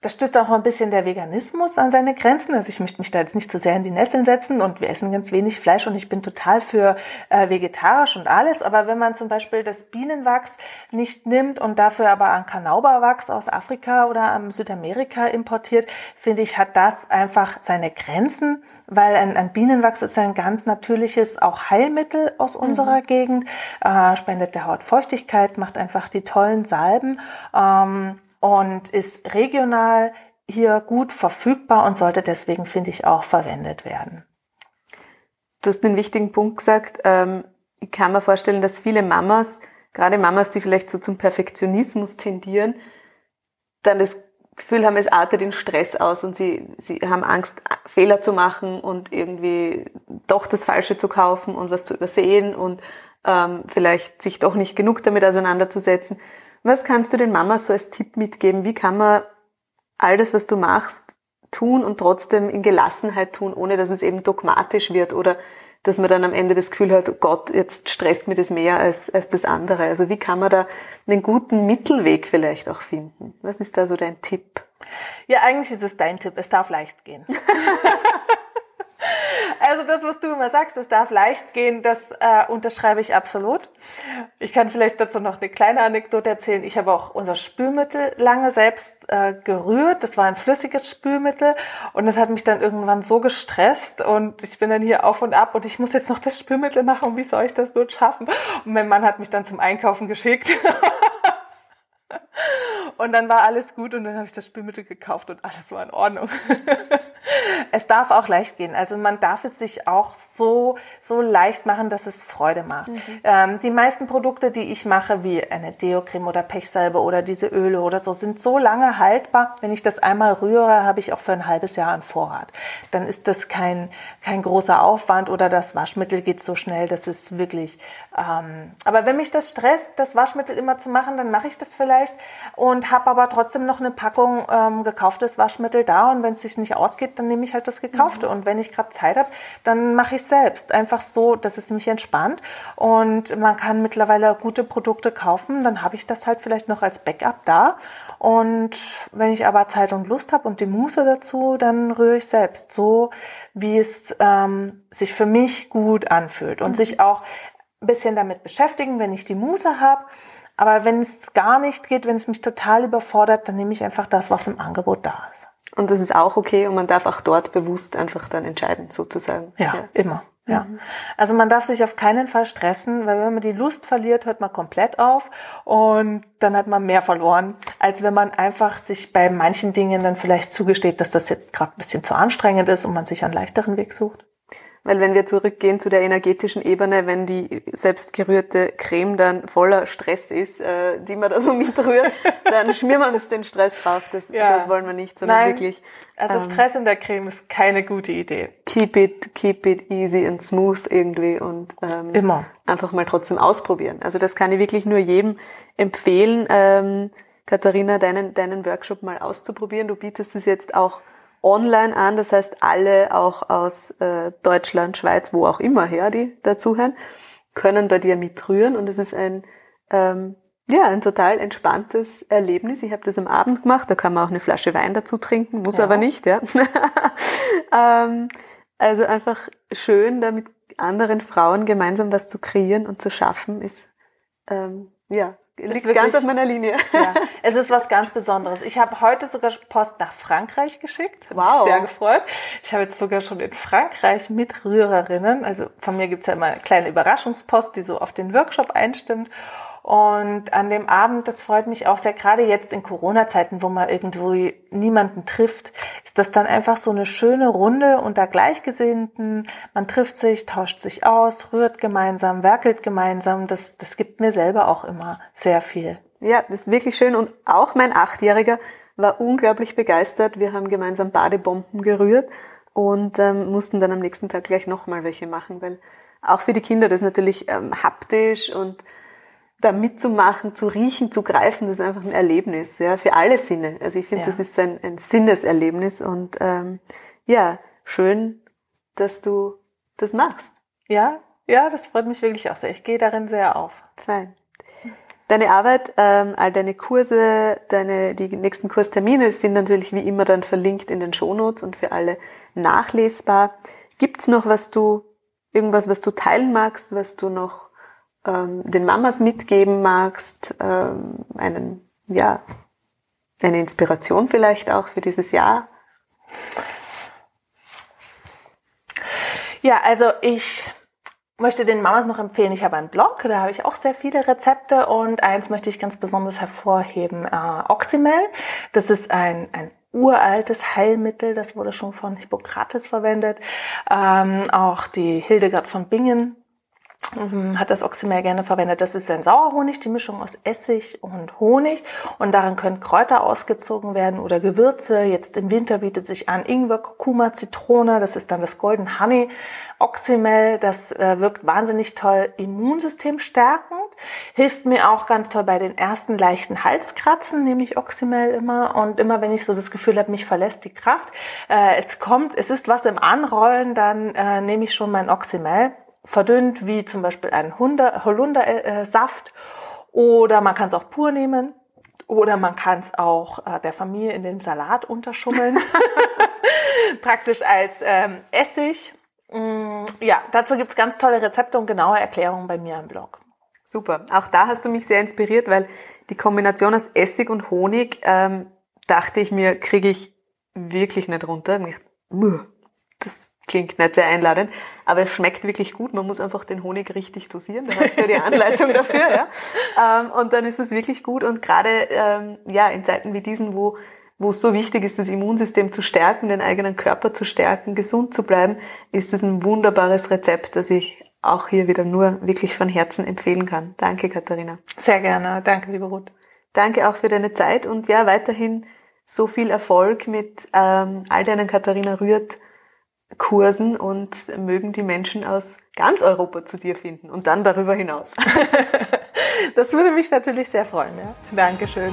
das stößt auch ein bisschen der Veganismus an seine Grenzen. Also ich möchte mich da jetzt nicht zu sehr in die Nesseln setzen und wir essen ganz wenig Fleisch und ich bin total für äh, vegetarisch und alles. Aber wenn man zum Beispiel das Bienenwachs nicht nimmt und dafür aber an Kanauberwachs aus Afrika oder am Südamerika importiert, finde ich, hat das einfach seine Grenzen, weil ein, ein Bienenwachs ist ein ganz natürliches auch Heilmittel aus mhm. unserer Gegend, äh, spendet der Haut Feuchtigkeit, macht einfach die tollen Salben. Ähm, und ist regional hier gut verfügbar und sollte deswegen, finde ich, auch verwendet werden. Du hast einen wichtigen Punkt gesagt. Ähm, ich kann mir vorstellen, dass viele Mamas, gerade Mamas, die vielleicht so zum Perfektionismus tendieren, dann das Gefühl haben, es artet in Stress aus und sie, sie haben Angst, Fehler zu machen und irgendwie doch das Falsche zu kaufen und was zu übersehen und ähm, vielleicht sich doch nicht genug damit auseinanderzusetzen. Was kannst du den Mamas so als Tipp mitgeben? Wie kann man all das, was du machst, tun und trotzdem in Gelassenheit tun, ohne dass es eben dogmatisch wird oder dass man dann am Ende das Gefühl hat, oh Gott, jetzt stresst mir das mehr als, als das andere. Also wie kann man da einen guten Mittelweg vielleicht auch finden? Was ist da so dein Tipp? Ja, eigentlich ist es dein Tipp. Es darf leicht gehen. Also das, was du immer sagst, es darf leicht gehen, das äh, unterschreibe ich absolut. Ich kann vielleicht dazu noch eine kleine Anekdote erzählen. Ich habe auch unser Spülmittel lange selbst äh, gerührt. Das war ein flüssiges Spülmittel und das hat mich dann irgendwann so gestresst und ich bin dann hier auf und ab und ich muss jetzt noch das Spülmittel machen. Wie soll ich das nur schaffen? Und mein Mann hat mich dann zum Einkaufen geschickt. Und dann war alles gut und dann habe ich das Spülmittel gekauft und alles war in Ordnung. es darf auch leicht gehen. Also man darf es sich auch so, so leicht machen, dass es Freude macht. Mhm. Ähm, die meisten Produkte, die ich mache, wie eine Deo-Creme oder Pechsalbe oder diese Öle oder so, sind so lange haltbar. Wenn ich das einmal rühre, habe ich auch für ein halbes Jahr einen Vorrat. Dann ist das kein, kein großer Aufwand oder das Waschmittel geht so schnell, das ist wirklich, ähm, aber wenn mich das stresst, das Waschmittel immer zu machen, dann mache ich das vielleicht und habe aber trotzdem noch eine Packung ähm, gekauftes Waschmittel da und wenn es sich nicht ausgeht, dann nehme ich halt das gekaufte mhm. und wenn ich gerade Zeit habe, dann mache ich selbst. Einfach so, dass es mich entspannt und man kann mittlerweile gute Produkte kaufen, dann habe ich das halt vielleicht noch als Backup da und wenn ich aber Zeit und Lust habe und die Muße dazu, dann rühre ich selbst so, wie es ähm, sich für mich gut anfühlt und mhm. sich auch ein bisschen damit beschäftigen, wenn ich die Muße habe aber wenn es gar nicht geht, wenn es mich total überfordert, dann nehme ich einfach das, was im Angebot da ist. Und das ist auch okay und man darf auch dort bewusst einfach dann entscheiden, sozusagen. Ja, ja. immer. Ja. Mhm. Also man darf sich auf keinen Fall stressen, weil wenn man die Lust verliert, hört man komplett auf und dann hat man mehr verloren, als wenn man einfach sich bei manchen Dingen dann vielleicht zugesteht, dass das jetzt gerade ein bisschen zu anstrengend ist und man sich einen leichteren Weg sucht. Weil wenn wir zurückgehen zu der energetischen Ebene, wenn die selbstgerührte Creme dann voller Stress ist, äh, die man da so mitrührt, dann schmieren wir uns den Stress drauf. Das, ja. das wollen wir nicht, sondern Nein, wirklich. Also ähm, Stress in der Creme ist keine gute Idee. Keep it, keep it easy and smooth irgendwie und ähm, immer einfach mal trotzdem ausprobieren. Also das kann ich wirklich nur jedem empfehlen, ähm, Katharina, deinen, deinen Workshop mal auszuprobieren. Du bietest es jetzt auch online an. Das heißt, alle auch aus äh, Deutschland, Schweiz, wo auch immer her, die dazuhören, können bei dir mitrühren. Und es ist ein, ähm, ja, ein total entspanntes Erlebnis. Ich habe das am Abend gemacht. Da kann man auch eine Flasche Wein dazu trinken, muss ja. aber nicht. Ja. ähm, also einfach schön, da mit anderen Frauen gemeinsam was zu kreieren und zu schaffen, ist ähm, ja liegt wirklich, ganz auf meiner Linie. Ja, es ist was ganz Besonderes. Ich habe heute sogar Post nach Frankreich geschickt. Wow. Mich sehr gefreut. Ich habe jetzt sogar schon in Frankreich Mitrührerinnen. Also von mir gibt's ja immer eine kleine Überraschungspost, die so auf den Workshop einstimmt. Und an dem Abend, das freut mich auch sehr, gerade jetzt in Corona-Zeiten, wo man irgendwo niemanden trifft, ist das dann einfach so eine schöne Runde unter Gleichgesinnten. Man trifft sich, tauscht sich aus, rührt gemeinsam, werkelt gemeinsam. Das, das gibt mir selber auch immer sehr viel. Ja, das ist wirklich schön. Und auch mein Achtjähriger war unglaublich begeistert. Wir haben gemeinsam Badebomben gerührt und ähm, mussten dann am nächsten Tag gleich nochmal welche machen, weil auch für die Kinder das natürlich ähm, haptisch und da mitzumachen, zu riechen, zu greifen, das ist einfach ein Erlebnis, ja, für alle Sinne. Also ich finde, ja. das ist ein, ein Sinneserlebnis und ähm, ja, schön, dass du das machst. Ja, ja, das freut mich wirklich auch sehr. Ich gehe darin sehr auf. Fein. Deine Arbeit, ähm, all deine Kurse, deine die nächsten Kurstermine sind natürlich wie immer dann verlinkt in den Shownotes und für alle nachlesbar. Gibt's noch was du, irgendwas, was du teilen magst, was du noch ähm, den Mamas mitgeben magst, ähm, einen, ja, eine Inspiration vielleicht auch für dieses Jahr? Ja, also ich möchte den Mamas noch empfehlen, ich habe einen Blog, da habe ich auch sehr viele Rezepte und eins möchte ich ganz besonders hervorheben, äh, Oxymel. Das ist ein, ein uraltes Heilmittel, das wurde schon von Hippokrates verwendet. Ähm, auch die Hildegard von Bingen hat das Oxymel gerne verwendet. Das ist ein Sauerhonig, die Mischung aus Essig und Honig. Und darin können Kräuter ausgezogen werden oder Gewürze. Jetzt im Winter bietet sich an Ingwer, Kurkuma, Zitrone. Das ist dann das Golden Honey. Oxymel, das äh, wirkt wahnsinnig toll Immunsystem stärkend. Hilft mir auch ganz toll bei den ersten leichten Halskratzen, nehme ich Oxymel immer. Und immer wenn ich so das Gefühl habe, mich verlässt die Kraft, äh, es kommt, es ist was im Anrollen, dann äh, nehme ich schon mein Oxymel verdünnt, wie zum Beispiel ein Holundersaft. Oder man kann es auch pur nehmen. Oder man kann es auch äh, der Familie in den Salat unterschummeln. Praktisch als ähm, Essig. Mm, ja, dazu gibt's ganz tolle Rezepte und genaue Erklärungen bei mir im Blog. Super. Auch da hast du mich sehr inspiriert, weil die Kombination aus Essig und Honig, ähm, dachte ich mir, kriege ich wirklich nicht runter. Das klingt nicht sehr einladend, aber es schmeckt wirklich gut. Man muss einfach den Honig richtig dosieren. Da hast du ja die Anleitung dafür, ja. Ähm, und dann ist es wirklich gut. Und gerade ähm, ja in Zeiten wie diesen, wo wo es so wichtig ist, das Immunsystem zu stärken, den eigenen Körper zu stärken, gesund zu bleiben, ist es ein wunderbares Rezept, das ich auch hier wieder nur wirklich von Herzen empfehlen kann. Danke, Katharina. Sehr gerne. Danke, liebe Ruth. Danke auch für deine Zeit und ja, weiterhin so viel Erfolg mit ähm, all deinen Katharina Rührt Kursen und mögen die Menschen aus ganz Europa zu dir finden und dann darüber hinaus. das würde mich natürlich sehr freuen. Ja. Dankeschön.